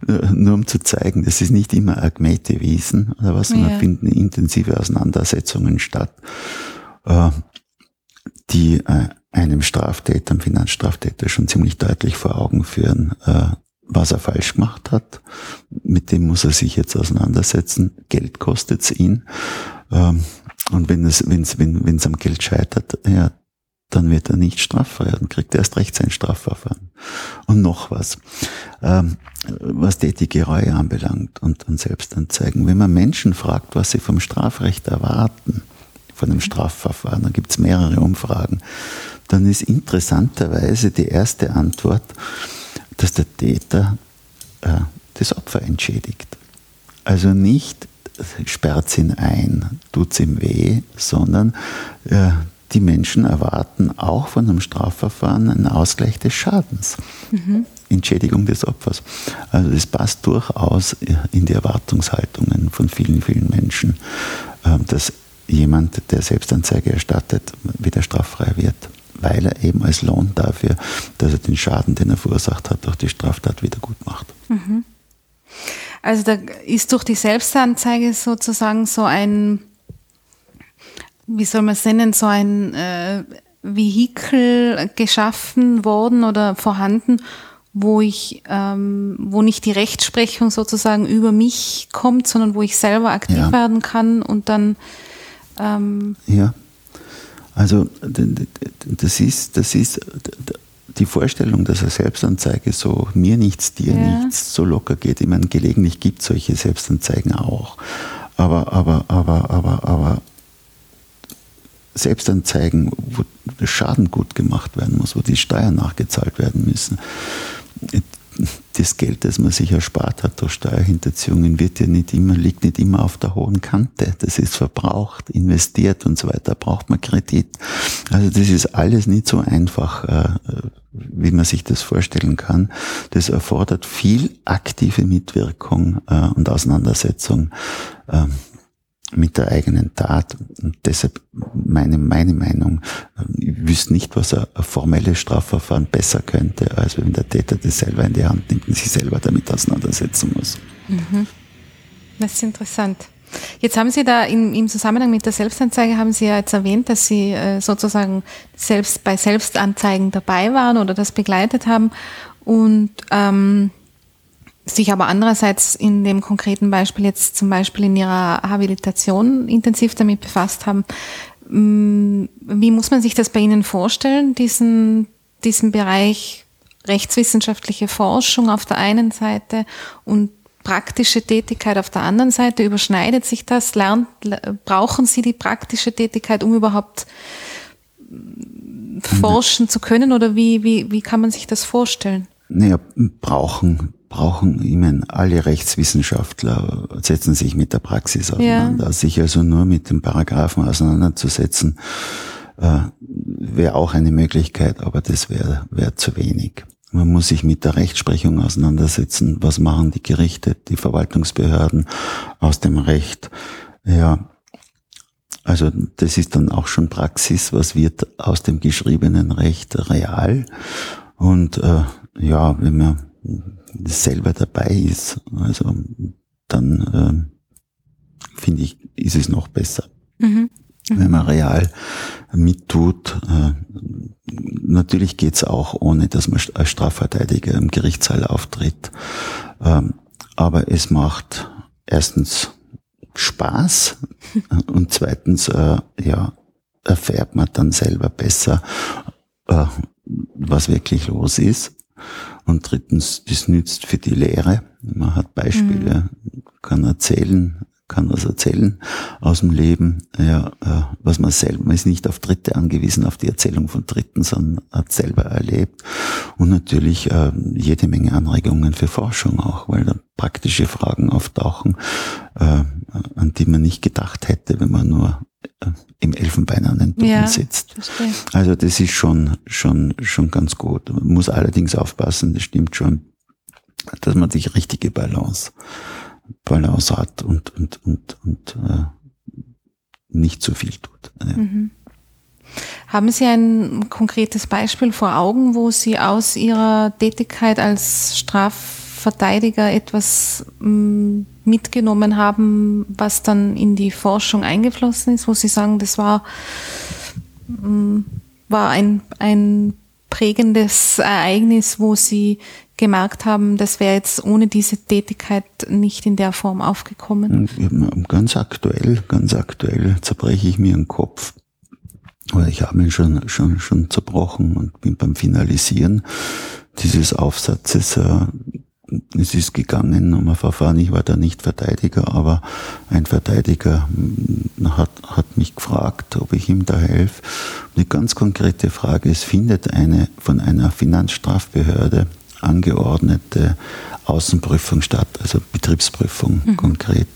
nur um zu zeigen, das ist nicht immer Agmete-Wiesen oder was, sondern ja. finden intensive Auseinandersetzungen statt, äh, die äh, einem Straftäter, einem Finanzstraftäter schon ziemlich deutlich vor Augen führen, äh, was er falsch gemacht hat. Mit dem muss er sich jetzt auseinandersetzen. Geld kostet's ihn. Ähm, und wenn es, wenn es, wenn, wenn es am Geld scheitert, ja, dann wird er nicht straffrei und kriegt erst recht sein Strafverfahren. Und noch was, ähm, was tätige Reue anbelangt und, und Selbstanzeigen. Wenn man Menschen fragt, was sie vom Strafrecht erwarten, von einem Strafverfahren, dann gibt es mehrere Umfragen, dann ist interessanterweise die erste Antwort, dass der Täter äh, das Opfer entschädigt. Also nicht sperrt ihn ein, tut's ihm weh, sondern äh, die Menschen erwarten auch von einem Strafverfahren einen Ausgleich des Schadens. Mhm. Entschädigung des Opfers. Also das passt durchaus in die Erwartungshaltungen von vielen, vielen Menschen, ähm, dass jemand, der Selbstanzeige erstattet, wieder straffrei wird, weil er eben als Lohn dafür, dass er den Schaden, den er verursacht hat, durch die Straftat wieder gut macht. Mhm. Also da ist durch die Selbstanzeige sozusagen so ein wie soll man es nennen, so ein, äh, Vehikel geschaffen worden oder vorhanden, wo ich, ähm, wo nicht die Rechtsprechung sozusagen über mich kommt, sondern wo ich selber aktiv ja. werden kann und dann ähm ja. Also das ist, das ist die Vorstellung, dass eine Selbstanzeige so mir nichts, dir ja. nichts so locker geht. Ich meine, gelegentlich gibt es solche Selbstanzeigen auch. Aber, aber, aber, aber, aber Selbstanzeigen, wo der Schaden gut gemacht werden muss, wo die Steuern nachgezahlt werden müssen. Das Geld, das man sich erspart hat durch Steuerhinterziehungen, wird ja nicht immer, liegt nicht immer auf der hohen Kante. Das ist verbraucht, investiert und so weiter, braucht man Kredit. Also das ist alles nicht so einfach, äh, wie man sich das vorstellen kann. Das erfordert viel aktive Mitwirkung äh, und Auseinandersetzung ähm, mit der eigenen Tat. Und deshalb meine, meine Meinung, ich wüsste nicht, was ein, ein formelles Strafverfahren besser könnte, als wenn der Täter das selber in die Hand nimmt und sich selber damit auseinandersetzen muss. Mhm. Das ist interessant. Jetzt haben Sie da im, im, Zusammenhang mit der Selbstanzeige, haben Sie ja jetzt erwähnt, dass Sie äh, sozusagen selbst bei Selbstanzeigen dabei waren oder das begleitet haben. Und ähm, sich aber andererseits in dem konkreten Beispiel jetzt zum Beispiel in ihrer Habilitation intensiv damit befasst haben. Mm, wie muss man sich das bei Ihnen vorstellen, diesen, diesen Bereich rechtswissenschaftliche Forschung auf der einen Seite und praktische Tätigkeit auf der anderen Seite? Überschneidet sich das? Lernt, brauchen Sie die praktische Tätigkeit, um überhaupt mm, forschen zu können? Oder wie, wie, wie kann man sich das vorstellen? Naja, brauchen brauchen, ich meine, alle Rechtswissenschaftler setzen sich mit der Praxis auseinander. Ja. Sich also nur mit den Paragraphen auseinanderzusetzen, äh, wäre auch eine Möglichkeit, aber das wäre wär zu wenig. Man muss sich mit der Rechtsprechung auseinandersetzen. Was machen die Gerichte, die Verwaltungsbehörden aus dem Recht? Ja, also das ist dann auch schon Praxis. Was wird aus dem geschriebenen Recht real? Und äh, ja, wenn man selber dabei ist, also dann äh, finde ich, ist es noch besser. Mhm. Mhm. Wenn man real mittut, äh, natürlich geht's auch, ohne dass man als Strafverteidiger im Gerichtssaal auftritt. Ähm, aber es macht erstens Spaß und zweitens, äh, ja, erfährt man dann selber besser, äh, was wirklich los ist. Und drittens, das nützt für die Lehre. Man hat Beispiele, mhm. kann erzählen, kann was erzählen aus dem Leben, ja, äh, was man selber, man ist nicht auf Dritte angewiesen, auf die Erzählung von Dritten, sondern hat selber erlebt. Und natürlich äh, jede Menge Anregungen für Forschung auch, weil da praktische Fragen auftauchen, äh, an die man nicht gedacht hätte, wenn man nur im Elfenbein an den Boden ja, sitzt. Verstehe. Also das ist schon, schon, schon ganz gut. Man muss allerdings aufpassen, das stimmt schon, dass man die richtige Balance, Balance hat und, und, und, und äh, nicht zu viel tut. Ja. Mhm. Haben Sie ein konkretes Beispiel vor Augen, wo Sie aus Ihrer Tätigkeit als Strafverteidiger etwas mm, mitgenommen haben, was dann in die Forschung eingeflossen ist, wo Sie sagen, das war, mm, war ein, ein prägendes Ereignis, wo Sie gemerkt haben, das wäre jetzt ohne diese Tätigkeit nicht in der Form aufgekommen? Ganz aktuell, ganz aktuell zerbreche ich mir den Kopf. Oder ich habe ihn schon, schon, schon zerbrochen und bin beim Finalisieren dieses Aufsatzes äh, es ist gegangen um ein Verfahren. Ich war da nicht Verteidiger, aber ein Verteidiger hm, hat, hat mich gefragt, ob ich ihm da helfe. Eine ganz konkrete Frage, es findet eine von einer Finanzstrafbehörde angeordnete Außenprüfung statt, also Betriebsprüfung mhm. konkret.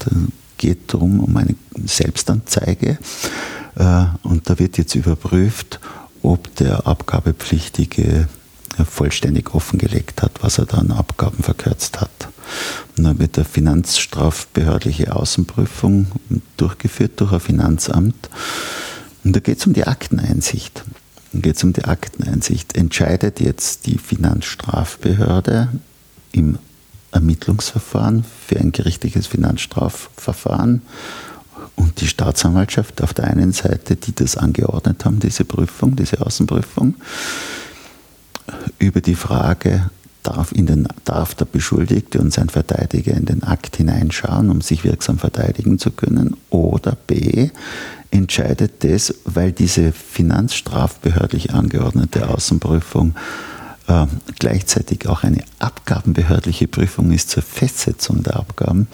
Geht darum, um eine Selbstanzeige äh, und da wird jetzt überprüft, ob der Abgabepflichtige vollständig offengelegt hat, was er da an Abgaben verkürzt hat. Und dann wird eine finanzstrafbehördliche Außenprüfung durchgeführt durch ein Finanzamt. Und da geht es um die Akteneinsicht. Da geht es um die Akteneinsicht. Entscheidet jetzt die Finanzstrafbehörde im Ermittlungsverfahren für ein gerichtliches Finanzstrafverfahren und die Staatsanwaltschaft auf der einen Seite, die das angeordnet haben, diese Prüfung, diese Außenprüfung, über die Frage, darf, in den, darf der Beschuldigte und sein Verteidiger in den Akt hineinschauen, um sich wirksam verteidigen zu können, oder b, entscheidet das, weil diese finanzstrafbehördlich angeordnete Außenprüfung äh, gleichzeitig auch eine abgabenbehördliche Prüfung ist zur Festsetzung der Abgaben,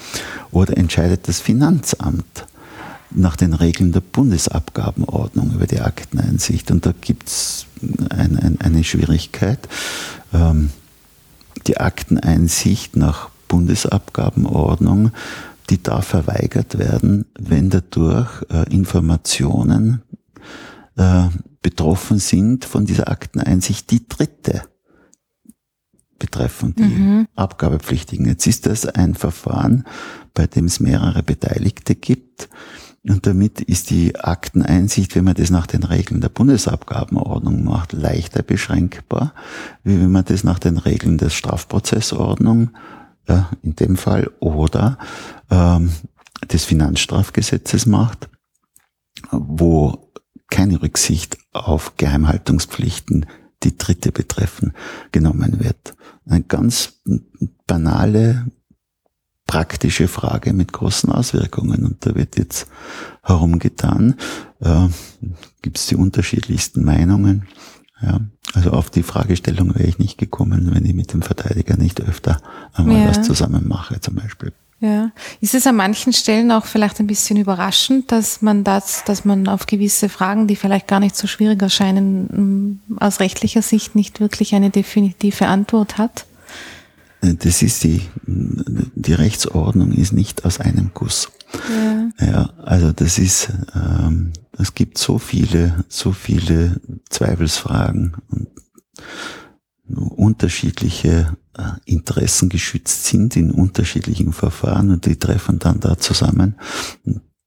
oder entscheidet das Finanzamt nach den Regeln der Bundesabgabenordnung über die Akteneinsicht. Und da gibt es ein, ein, eine Schwierigkeit. Ähm, die Akteneinsicht nach Bundesabgabenordnung, die darf verweigert werden, wenn dadurch äh, Informationen äh, betroffen sind von dieser Akteneinsicht, die Dritte betreffen, die mhm. Abgabepflichtigen. Jetzt ist das ein Verfahren, bei dem es mehrere Beteiligte gibt. Und damit ist die Akteneinsicht, wenn man das nach den Regeln der Bundesabgabenordnung macht, leichter beschränkbar, wie wenn man das nach den Regeln der Strafprozessordnung, äh, in dem Fall, oder ähm, des Finanzstrafgesetzes macht, wo keine Rücksicht auf Geheimhaltungspflichten, die Dritte betreffen, genommen wird. Eine ganz banale praktische Frage mit großen Auswirkungen. Und da wird jetzt herumgetan, äh, gibt es die unterschiedlichsten Meinungen. Ja, also auf die Fragestellung wäre ich nicht gekommen, wenn ich mit dem Verteidiger nicht öfter einmal ja. was zusammen mache, zum Beispiel. Ja. Ist es an manchen Stellen auch vielleicht ein bisschen überraschend, dass man das, dass man auf gewisse Fragen, die vielleicht gar nicht so schwierig erscheinen, aus rechtlicher Sicht nicht wirklich eine definitive Antwort hat? Das ist die, die Rechtsordnung ist nicht aus einem Guss. Ja, ja also das ist, ähm, es gibt so viele, so viele Zweifelsfragen und unterschiedliche äh, Interessen geschützt sind in unterschiedlichen Verfahren und die treffen dann da zusammen.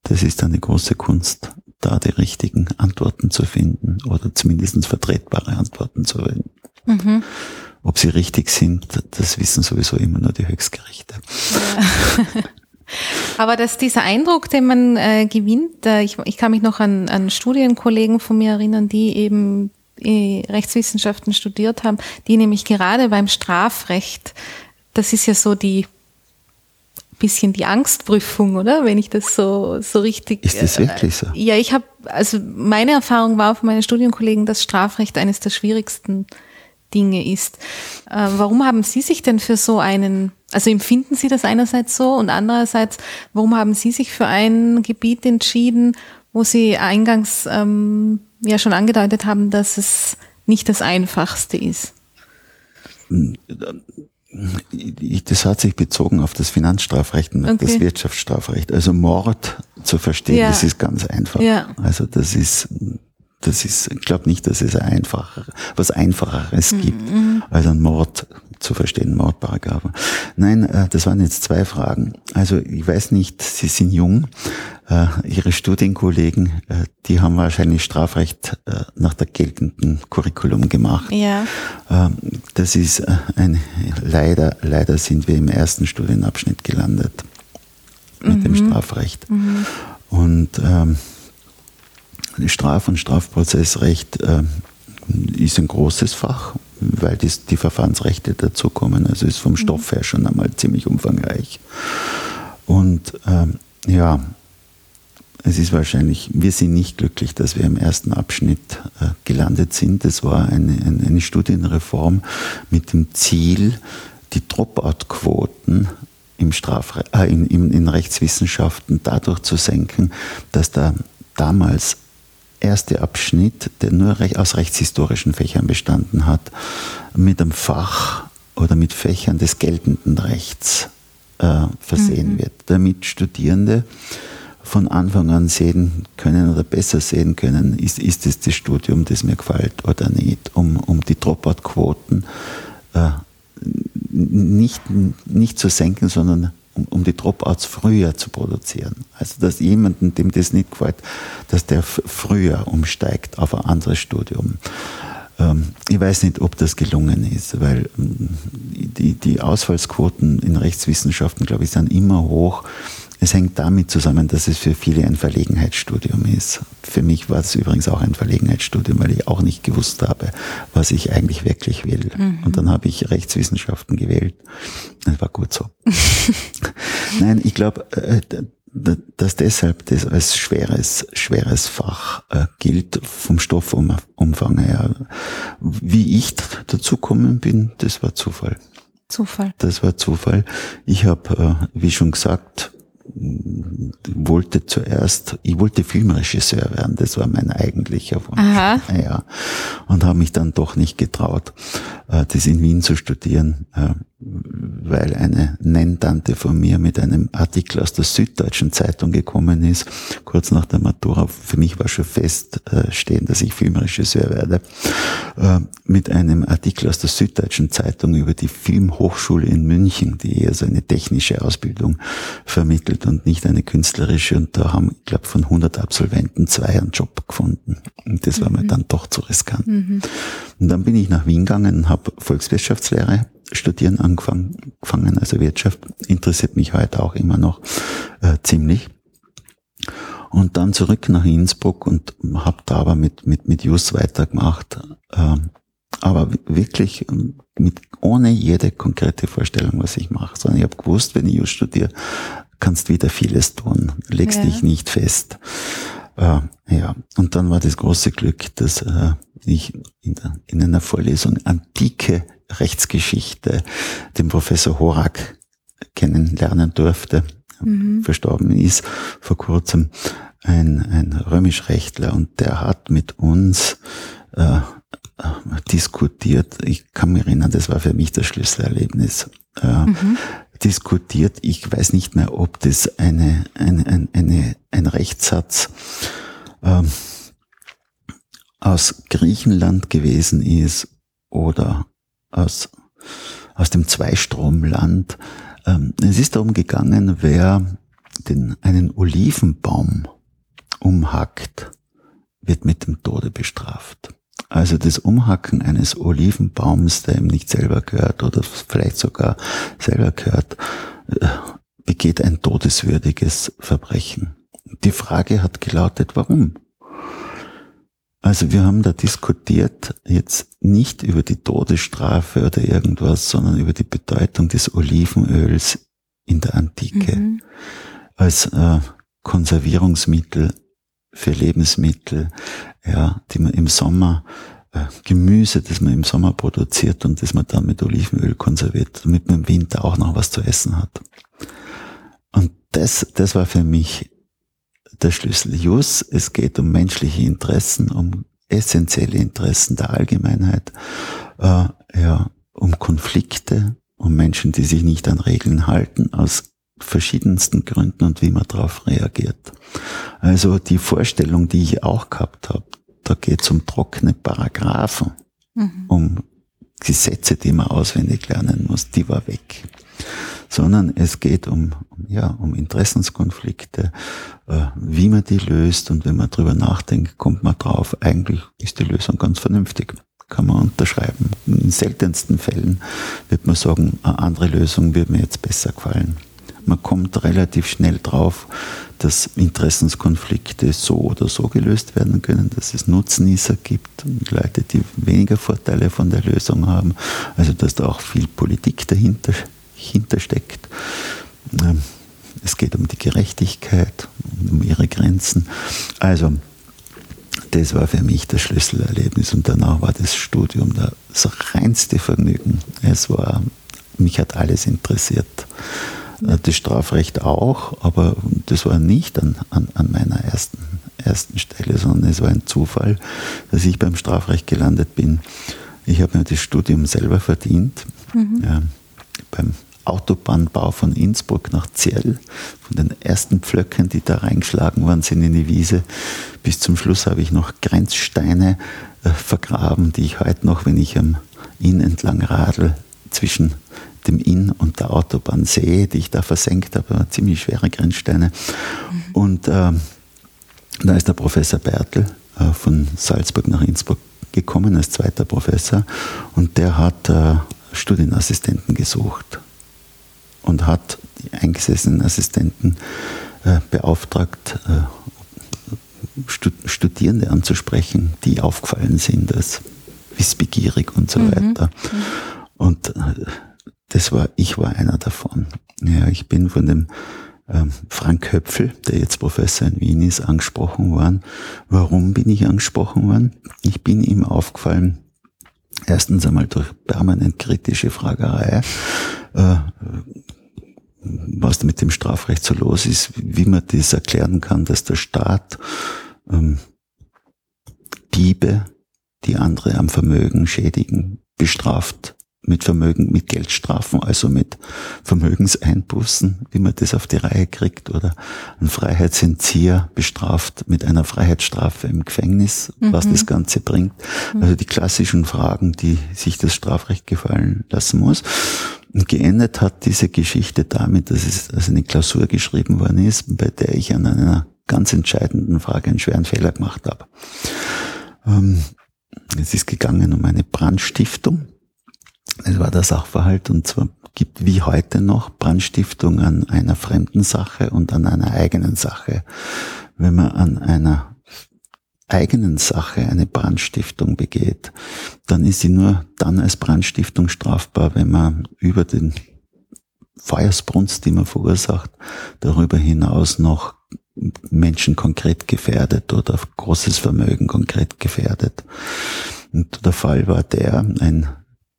Das ist eine große Kunst, da die richtigen Antworten zu finden oder zumindest vertretbare Antworten zu finden. Mhm. Ob sie richtig sind, das wissen sowieso immer nur die Höchstgerichte. Ja. Aber dass dieser Eindruck, den man äh, gewinnt, äh, ich, ich kann mich noch an, an Studienkollegen von mir erinnern, die eben äh, Rechtswissenschaften studiert haben, die nämlich gerade beim Strafrecht, das ist ja so die bisschen die Angstprüfung, oder? Wenn ich das so so richtig. Ist das wirklich so? Äh, ja, ich habe also meine Erfahrung war von meinen Studienkollegen, dass Strafrecht eines der schwierigsten Dinge ist. Äh, warum haben Sie sich denn für so einen, also empfinden Sie das einerseits so und andererseits, warum haben Sie sich für ein Gebiet entschieden, wo Sie eingangs ähm, ja schon angedeutet haben, dass es nicht das Einfachste ist? Das hat sich bezogen auf das Finanzstrafrecht und okay. das Wirtschaftsstrafrecht. Also Mord zu verstehen, ja. das ist ganz einfach. Ja. Also das ist das ist, ich glaube nicht, dass es einfach, was Einfacheres mhm. gibt, als ein Mord zu verstehen, Mordparagraphen. Nein, äh, das waren jetzt zwei Fragen. Also ich weiß nicht, Sie sind jung, äh, Ihre Studienkollegen, äh, die haben wahrscheinlich Strafrecht nach der geltenden Curriculum gemacht. Ja. Ähm, das ist ein, leider, leider sind wir im ersten Studienabschnitt gelandet mit mhm. dem Strafrecht. Mhm. Und ähm, Straf- und Strafprozessrecht äh, ist ein großes Fach, weil die, die Verfahrensrechte dazukommen. Also ist vom mhm. Stoff her schon einmal ziemlich umfangreich. Und ähm, ja, es ist wahrscheinlich, wir sind nicht glücklich, dass wir im ersten Abschnitt äh, gelandet sind. Es war eine, eine, eine, Studienreform mit dem Ziel, die Dropout-Quoten im Strafre äh, in, in, in Rechtswissenschaften dadurch zu senken, dass da damals erste Abschnitt, der nur aus rechtshistorischen Fächern bestanden hat, mit einem Fach oder mit Fächern des geltenden Rechts äh, versehen mhm. wird, damit Studierende von Anfang an sehen können oder besser sehen können, ist, ist es das Studium, das mir gefällt oder nicht, um, um die Dropout-Quoten äh, nicht, nicht zu senken, sondern um, um die Dropouts früher zu produzieren. Also dass jemanden, dem das nicht gefällt, dass der früher umsteigt auf ein anderes Studium. Ähm, ich weiß nicht, ob das gelungen ist, weil ähm, die, die Ausfallsquoten in Rechtswissenschaften, glaube ich, sind immer hoch, es hängt damit zusammen, dass es für viele ein Verlegenheitsstudium ist. Für mich war es übrigens auch ein Verlegenheitsstudium, weil ich auch nicht gewusst habe, was ich eigentlich wirklich will. Mhm. Und dann habe ich Rechtswissenschaften gewählt. Das war gut so. Nein, ich glaube, äh, dass deshalb das als schweres, schweres Fach äh, gilt vom Stoffumfang her. Wie ich dazu gekommen bin, das war Zufall. Zufall. Das war Zufall. Ich habe, äh, wie schon gesagt, wollte zuerst, ich wollte Filmregisseur werden, das war mein eigentlicher Wunsch. Aha. Ja, und habe mich dann doch nicht getraut, äh, das in Wien zu studieren, äh, weil eine Nenntante von mir mit einem Artikel aus der Süddeutschen Zeitung gekommen ist, kurz nach der Matura. Für mich war schon feststehen, äh, dass ich Filmregisseur werde, mit einem Artikel aus der Süddeutschen Zeitung über die Filmhochschule in München, die eher so eine technische Ausbildung vermittelt und nicht eine künstlerische. Und da haben, ich glaube, von 100 Absolventen zwei einen Job gefunden. Und das war mhm. mir dann doch zu riskant. Mhm. Und dann bin ich nach Wien gegangen und habe Volkswirtschaftslehre studieren angefangen, also Wirtschaft interessiert mich heute auch immer noch äh, ziemlich. Und dann zurück nach Innsbruck und habe da aber mit, mit, mit Jus weitergemacht. Äh, aber wirklich mit, ohne jede konkrete Vorstellung, was ich mache. Sondern ich habe gewusst, wenn ich Jus studiere, kannst wieder vieles tun, legst ja. dich nicht fest. Äh, ja, und dann war das große Glück, dass äh, ich in, der, in einer Vorlesung antike Rechtsgeschichte den Professor Horak kennenlernen durfte, mhm. verstorben ist vor kurzem, ein, ein Römischrechtler und der hat mit uns äh, diskutiert, ich kann mich erinnern, das war für mich das Schlüsselerlebnis, äh, mhm. diskutiert, ich weiß nicht mehr, ob das eine, eine, eine, eine ein Rechtssatz äh, aus Griechenland gewesen ist oder aus, aus dem Zweistromland. Ähm, es ist darum gegangen, wer den, einen Olivenbaum umhackt, wird mit dem Tode bestraft. Also das Umhacken eines Olivenbaums, der ihm nicht selber gehört oder vielleicht sogar selber gehört, äh, begeht ein todeswürdiges Verbrechen. Die Frage hat gelautet, warum? Also wir haben da diskutiert jetzt nicht über die Todesstrafe oder irgendwas, sondern über die Bedeutung des Olivenöls in der Antike mhm. als äh, Konservierungsmittel für Lebensmittel, ja, die man im Sommer äh, Gemüse, das man im Sommer produziert und das man dann mit Olivenöl konserviert, damit man im Winter auch noch was zu essen hat. Und das, das war für mich der Schlüssel. Jus, es geht um menschliche Interessen, um essentielle Interessen der Allgemeinheit, äh, ja, um Konflikte, um Menschen, die sich nicht an Regeln halten, aus verschiedensten Gründen und wie man darauf reagiert. Also die Vorstellung, die ich auch gehabt habe, da geht es um trockene Paragraphen, mhm. um Gesetze, die man auswendig lernen muss, die war weg sondern es geht um, ja, um Interessenskonflikte, äh, wie man die löst und wenn man drüber nachdenkt, kommt man drauf, eigentlich ist die Lösung ganz vernünftig. Kann man unterschreiben. In seltensten Fällen wird man sagen, eine andere Lösung würde mir jetzt besser gefallen. Man kommt relativ schnell drauf, dass Interessenskonflikte so oder so gelöst werden können, dass es Nutznießer gibt, Leute, die weniger Vorteile von der Lösung haben, also dass da auch viel Politik dahinter hintersteckt. Ähm, es geht um die Gerechtigkeit, um ihre Grenzen. Also, das war für mich das Schlüsselerlebnis und danach war das Studium das reinste Vergnügen. Es war, mich hat alles interessiert. Äh, das Strafrecht auch, aber das war nicht an, an, an meiner ersten, ersten Stelle, sondern es war ein Zufall, dass ich beim Strafrecht gelandet bin. Ich habe mir das Studium selber verdient. Mhm. Ja, beim Autobahnbau von Innsbruck nach Zell, von den ersten Pflöcken, die da reingeschlagen worden sind in die Wiese, bis zum Schluss habe ich noch Grenzsteine äh, vergraben, die ich heute noch, wenn ich am Inn entlang radel, zwischen dem Inn und der Autobahn sehe, die ich da versenkt habe, ziemlich schwere Grenzsteine. Mhm. Und äh, da ist der Professor Bertel äh, von Salzburg nach Innsbruck gekommen als zweiter Professor und der hat äh, Studienassistenten gesucht. Und hat die eingesessenen Assistenten äh, beauftragt, äh, Studierende anzusprechen, die aufgefallen sind als wissbegierig und so mhm. weiter. Mhm. Und äh, das war, ich war einer davon. Ja, ich bin von dem ähm, Frank Höpfel, der jetzt Professor in Wien ist, angesprochen worden. Warum bin ich angesprochen worden? Ich bin ihm aufgefallen, erstens einmal durch permanent kritische Fragerei, äh, was mit dem Strafrecht so los ist, wie man das erklären kann, dass der Staat ähm, Diebe, die andere am Vermögen schädigen, bestraft mit Vermögen, mit Geldstrafen, also mit Vermögenseinbußen, wie man das auf die Reihe kriegt, oder ein Freiheitsentzieher bestraft mit einer Freiheitsstrafe im Gefängnis, mhm. was das Ganze bringt. Also die klassischen Fragen, die sich das Strafrecht gefallen lassen muss. Und geendet hat diese Geschichte damit, dass es also eine Klausur geschrieben worden ist, bei der ich an einer ganz entscheidenden Frage einen schweren Fehler gemacht habe. Ähm, es ist gegangen um eine Brandstiftung es war der Sachverhalt und zwar gibt wie heute noch Brandstiftung an einer fremden Sache und an einer eigenen Sache. Wenn man an einer eigenen Sache eine Brandstiftung begeht, dann ist sie nur dann als Brandstiftung strafbar, wenn man über den Feuersbrunst, die man verursacht, darüber hinaus noch Menschen konkret gefährdet oder großes Vermögen konkret gefährdet. Und der Fall war der, ein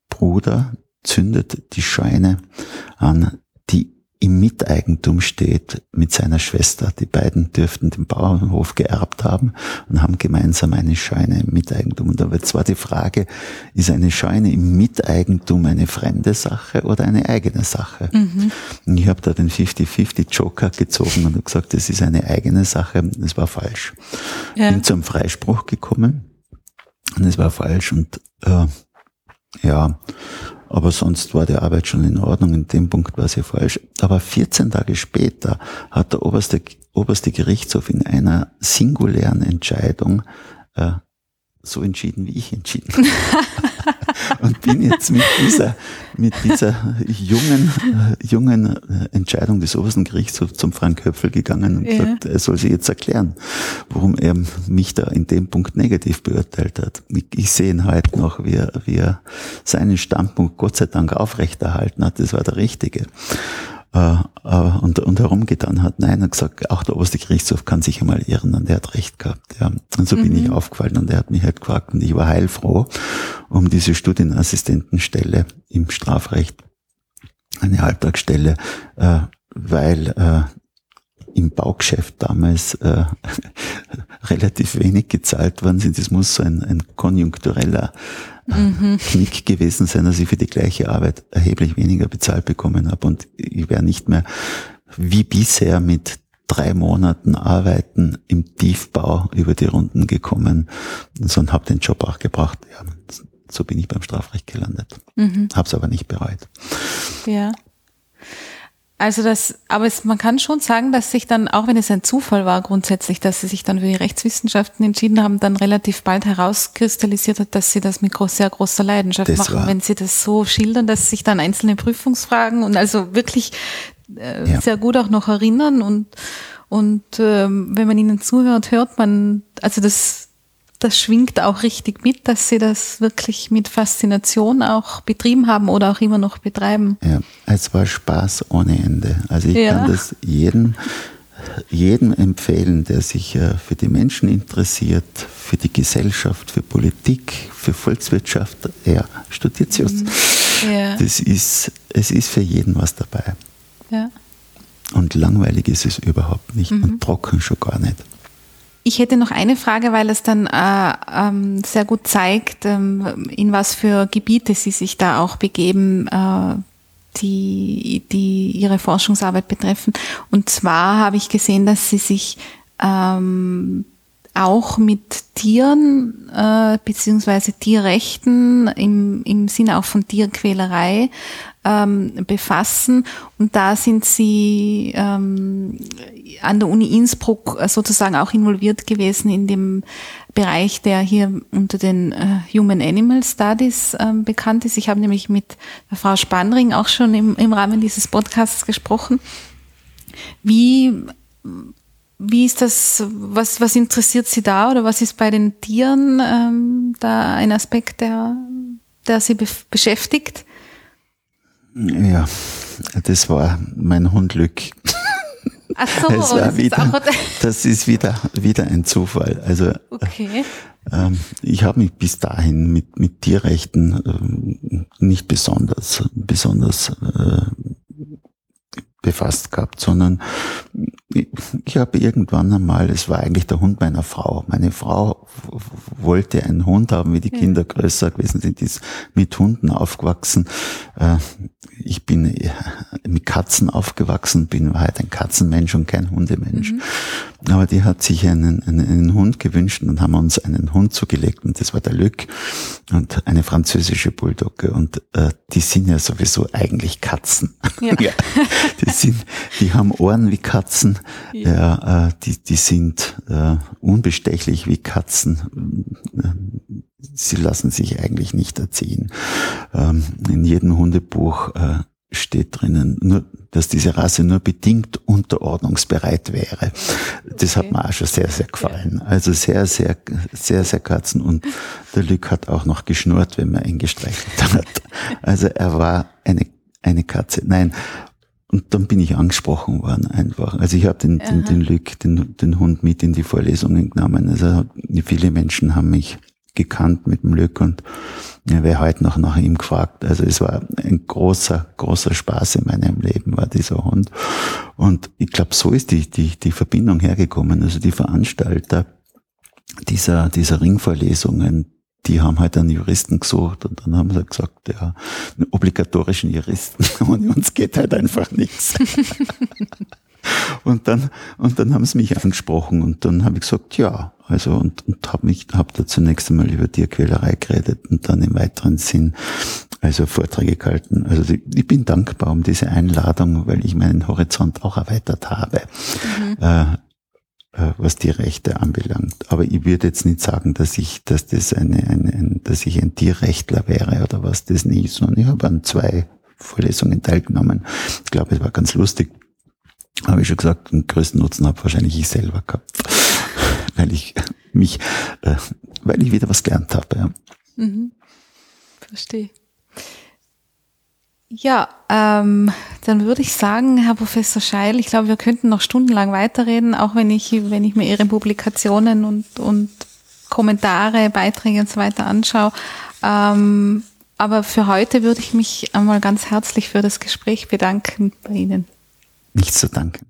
Bruder zündet die Scheune an, die im Miteigentum steht mit seiner Schwester. Die beiden dürften den Bauernhof geerbt haben und haben gemeinsam eine Scheune im Miteigentum. Und da wird zwar die Frage, ist eine Scheune im Miteigentum eine fremde Sache oder eine eigene Sache? Mhm. Und ich habe da den 50-50 Joker gezogen und habe gesagt, das ist eine eigene Sache. Das war falsch. Ja. Bin zum Freispruch gekommen und es war falsch und äh, ja, aber sonst war die Arbeit schon in Ordnung. In dem Punkt war sie falsch. Aber 14 Tage später hat der oberste, oberste Gerichtshof in einer singulären Entscheidung äh, so entschieden, wie ich entschieden und bin jetzt mit dieser, mit dieser jungen, äh, jungen äh, Entscheidung des obersten Gerichtshofs zum Frank Höpfel gegangen und ja. gesagt, er soll sich jetzt erklären, warum er mich da in dem Punkt negativ beurteilt hat. Ich, ich sehe ihn heute noch, wie er, wie er seinen Standpunkt Gott sei Dank aufrechterhalten hat. Das war der richtige und, und herumgetan hat. Nein, er hat gesagt, auch der oberste Gerichtshof kann sich einmal irren und der hat recht gehabt. Ja. Und so mhm. bin ich mhm. aufgefallen und er hat mich halt gefragt und ich war heilfroh um diese Studienassistentenstelle im Strafrecht, eine Alltagsstelle, äh, weil äh, im Baugeschäft damals äh, relativ wenig gezahlt worden sind. Das muss so ein, ein konjunktureller mhm. Knick gewesen sein, dass ich für die gleiche Arbeit erheblich weniger bezahlt bekommen habe. Und ich wäre nicht mehr wie bisher mit drei Monaten Arbeiten im Tiefbau über die Runden gekommen, sondern habe den Job auch gebracht. Ja, so bin ich beim Strafrecht gelandet. Mhm. Habe es aber nicht bereut. Ja. Also das, aber es, man kann schon sagen, dass sich dann, auch wenn es ein Zufall war grundsätzlich, dass sie sich dann für die Rechtswissenschaften entschieden haben, dann relativ bald herauskristallisiert hat, dass sie das mit groß, sehr großer Leidenschaft das machen, wenn sie das so schildern, dass sich dann einzelne Prüfungsfragen und also wirklich äh, ja. sehr gut auch noch erinnern und und ähm, wenn man ihnen zuhört, hört man, also das das schwingt auch richtig mit, dass Sie das wirklich mit Faszination auch betrieben haben oder auch immer noch betreiben. Ja, es war Spaß ohne Ende. Also ich ja. kann das jedem, jedem empfehlen, der sich äh, für die Menschen interessiert, für die Gesellschaft, für Politik, für Volkswirtschaft. Ja, studiert sie mhm. ja. Das ist, es ist für jeden was dabei. Ja. Und langweilig ist es überhaupt nicht mhm. und trocken schon gar nicht. Ich hätte noch eine Frage, weil es dann äh, ähm, sehr gut zeigt, ähm, in was für Gebiete Sie sich da auch begeben, äh, die, die Ihre Forschungsarbeit betreffen. Und zwar habe ich gesehen, dass Sie sich ähm, auch mit Tieren äh, beziehungsweise Tierrechten im, im Sinne auch von Tierquälerei ähm, befassen. Und da sind Sie ähm, an der Uni Innsbruck sozusagen auch involviert gewesen in dem Bereich, der hier unter den äh, Human Animal Studies ähm, bekannt ist. Ich habe nämlich mit Frau Spannring auch schon im, im Rahmen dieses Podcasts gesprochen. Wie wie ist das, was, was interessiert Sie da oder was ist bei den Tieren ähm, da ein Aspekt, der, der Sie be beschäftigt? Ja, das war mein Hund Lück. Ach so, das, war wieder, das ist wieder, wieder ein Zufall. Also okay. ähm, ich habe mich bis dahin mit, mit Tierrechten ähm, nicht besonders, besonders äh, befasst gehabt, sondern ich habe irgendwann einmal, es war eigentlich der Hund meiner Frau. Meine Frau wollte einen Hund haben, wie die Kinder größer gewesen sind, ist mit Hunden aufgewachsen. Äh, ich bin mit Katzen aufgewachsen, bin halt ein Katzenmensch und kein Hundemensch. Mhm. Aber die hat sich einen, einen, einen, Hund gewünscht und haben uns einen Hund zugelegt und das war der Lück und eine französische Bulldogge und äh, die sind ja sowieso eigentlich Katzen. Ja. ja. Die sind, die haben Ohren wie Katzen, ja, ja äh, die, die sind äh, unbestechlich wie Katzen. Sie lassen sich eigentlich nicht erziehen. Ähm, in jedem Hundebuch äh, steht drinnen, nur, dass diese Rasse nur bedingt unterordnungsbereit wäre. Das okay. hat mir auch schon sehr, sehr gefallen. Also sehr, sehr, sehr, sehr Katzen und der Lück hat auch noch geschnurrt, wenn man ihn gestreichelt hat. Also er war eine, eine Katze. Nein, und dann bin ich angesprochen worden einfach. Also ich habe den, den, den Lück, den, den Hund mit in die Vorlesungen genommen. Also viele Menschen haben mich gekannt mit dem Lück und ja, wer heute noch nach ihm gefragt. Also es war ein großer, großer Spaß in meinem Leben, war dieser Hund. Und ich glaube, so ist die, die, die Verbindung hergekommen. Also die Veranstalter dieser, dieser Ringvorlesungen, die haben halt einen Juristen gesucht und dann haben sie gesagt, ja, einen obligatorischen Juristen. Und uns geht halt einfach nichts. Und dann, und dann haben sie mich angesprochen und dann habe ich gesagt, ja, also und, und habe mich, habe da zunächst einmal über Tierquälerei geredet und dann im weiteren Sinn also Vorträge gehalten. Also ich bin dankbar um diese Einladung, weil ich meinen Horizont auch erweitert habe. Mhm. Äh, äh, was die Rechte anbelangt. Aber ich würde jetzt nicht sagen, dass ich, dass das eine, eine, ein, dass ich ein Tierrechtler wäre oder was das nicht, sondern ich habe an zwei Vorlesungen teilgenommen. Ich glaube, es war ganz lustig. Habe ich schon gesagt, den größten Nutzen habe wahrscheinlich ich selber gehabt, weil ich mich, äh, weil ich wieder was gelernt habe. Ja. Mhm. Verstehe. Ja, ähm, dann würde ich sagen, Herr Professor Scheil, ich glaube, wir könnten noch stundenlang weiterreden, auch wenn ich, wenn ich mir Ihre Publikationen und, und Kommentare, Beiträge und so weiter anschaue. Ähm, aber für heute würde ich mich einmal ganz herzlich für das Gespräch bedanken bei Ihnen. Nichts zu danken.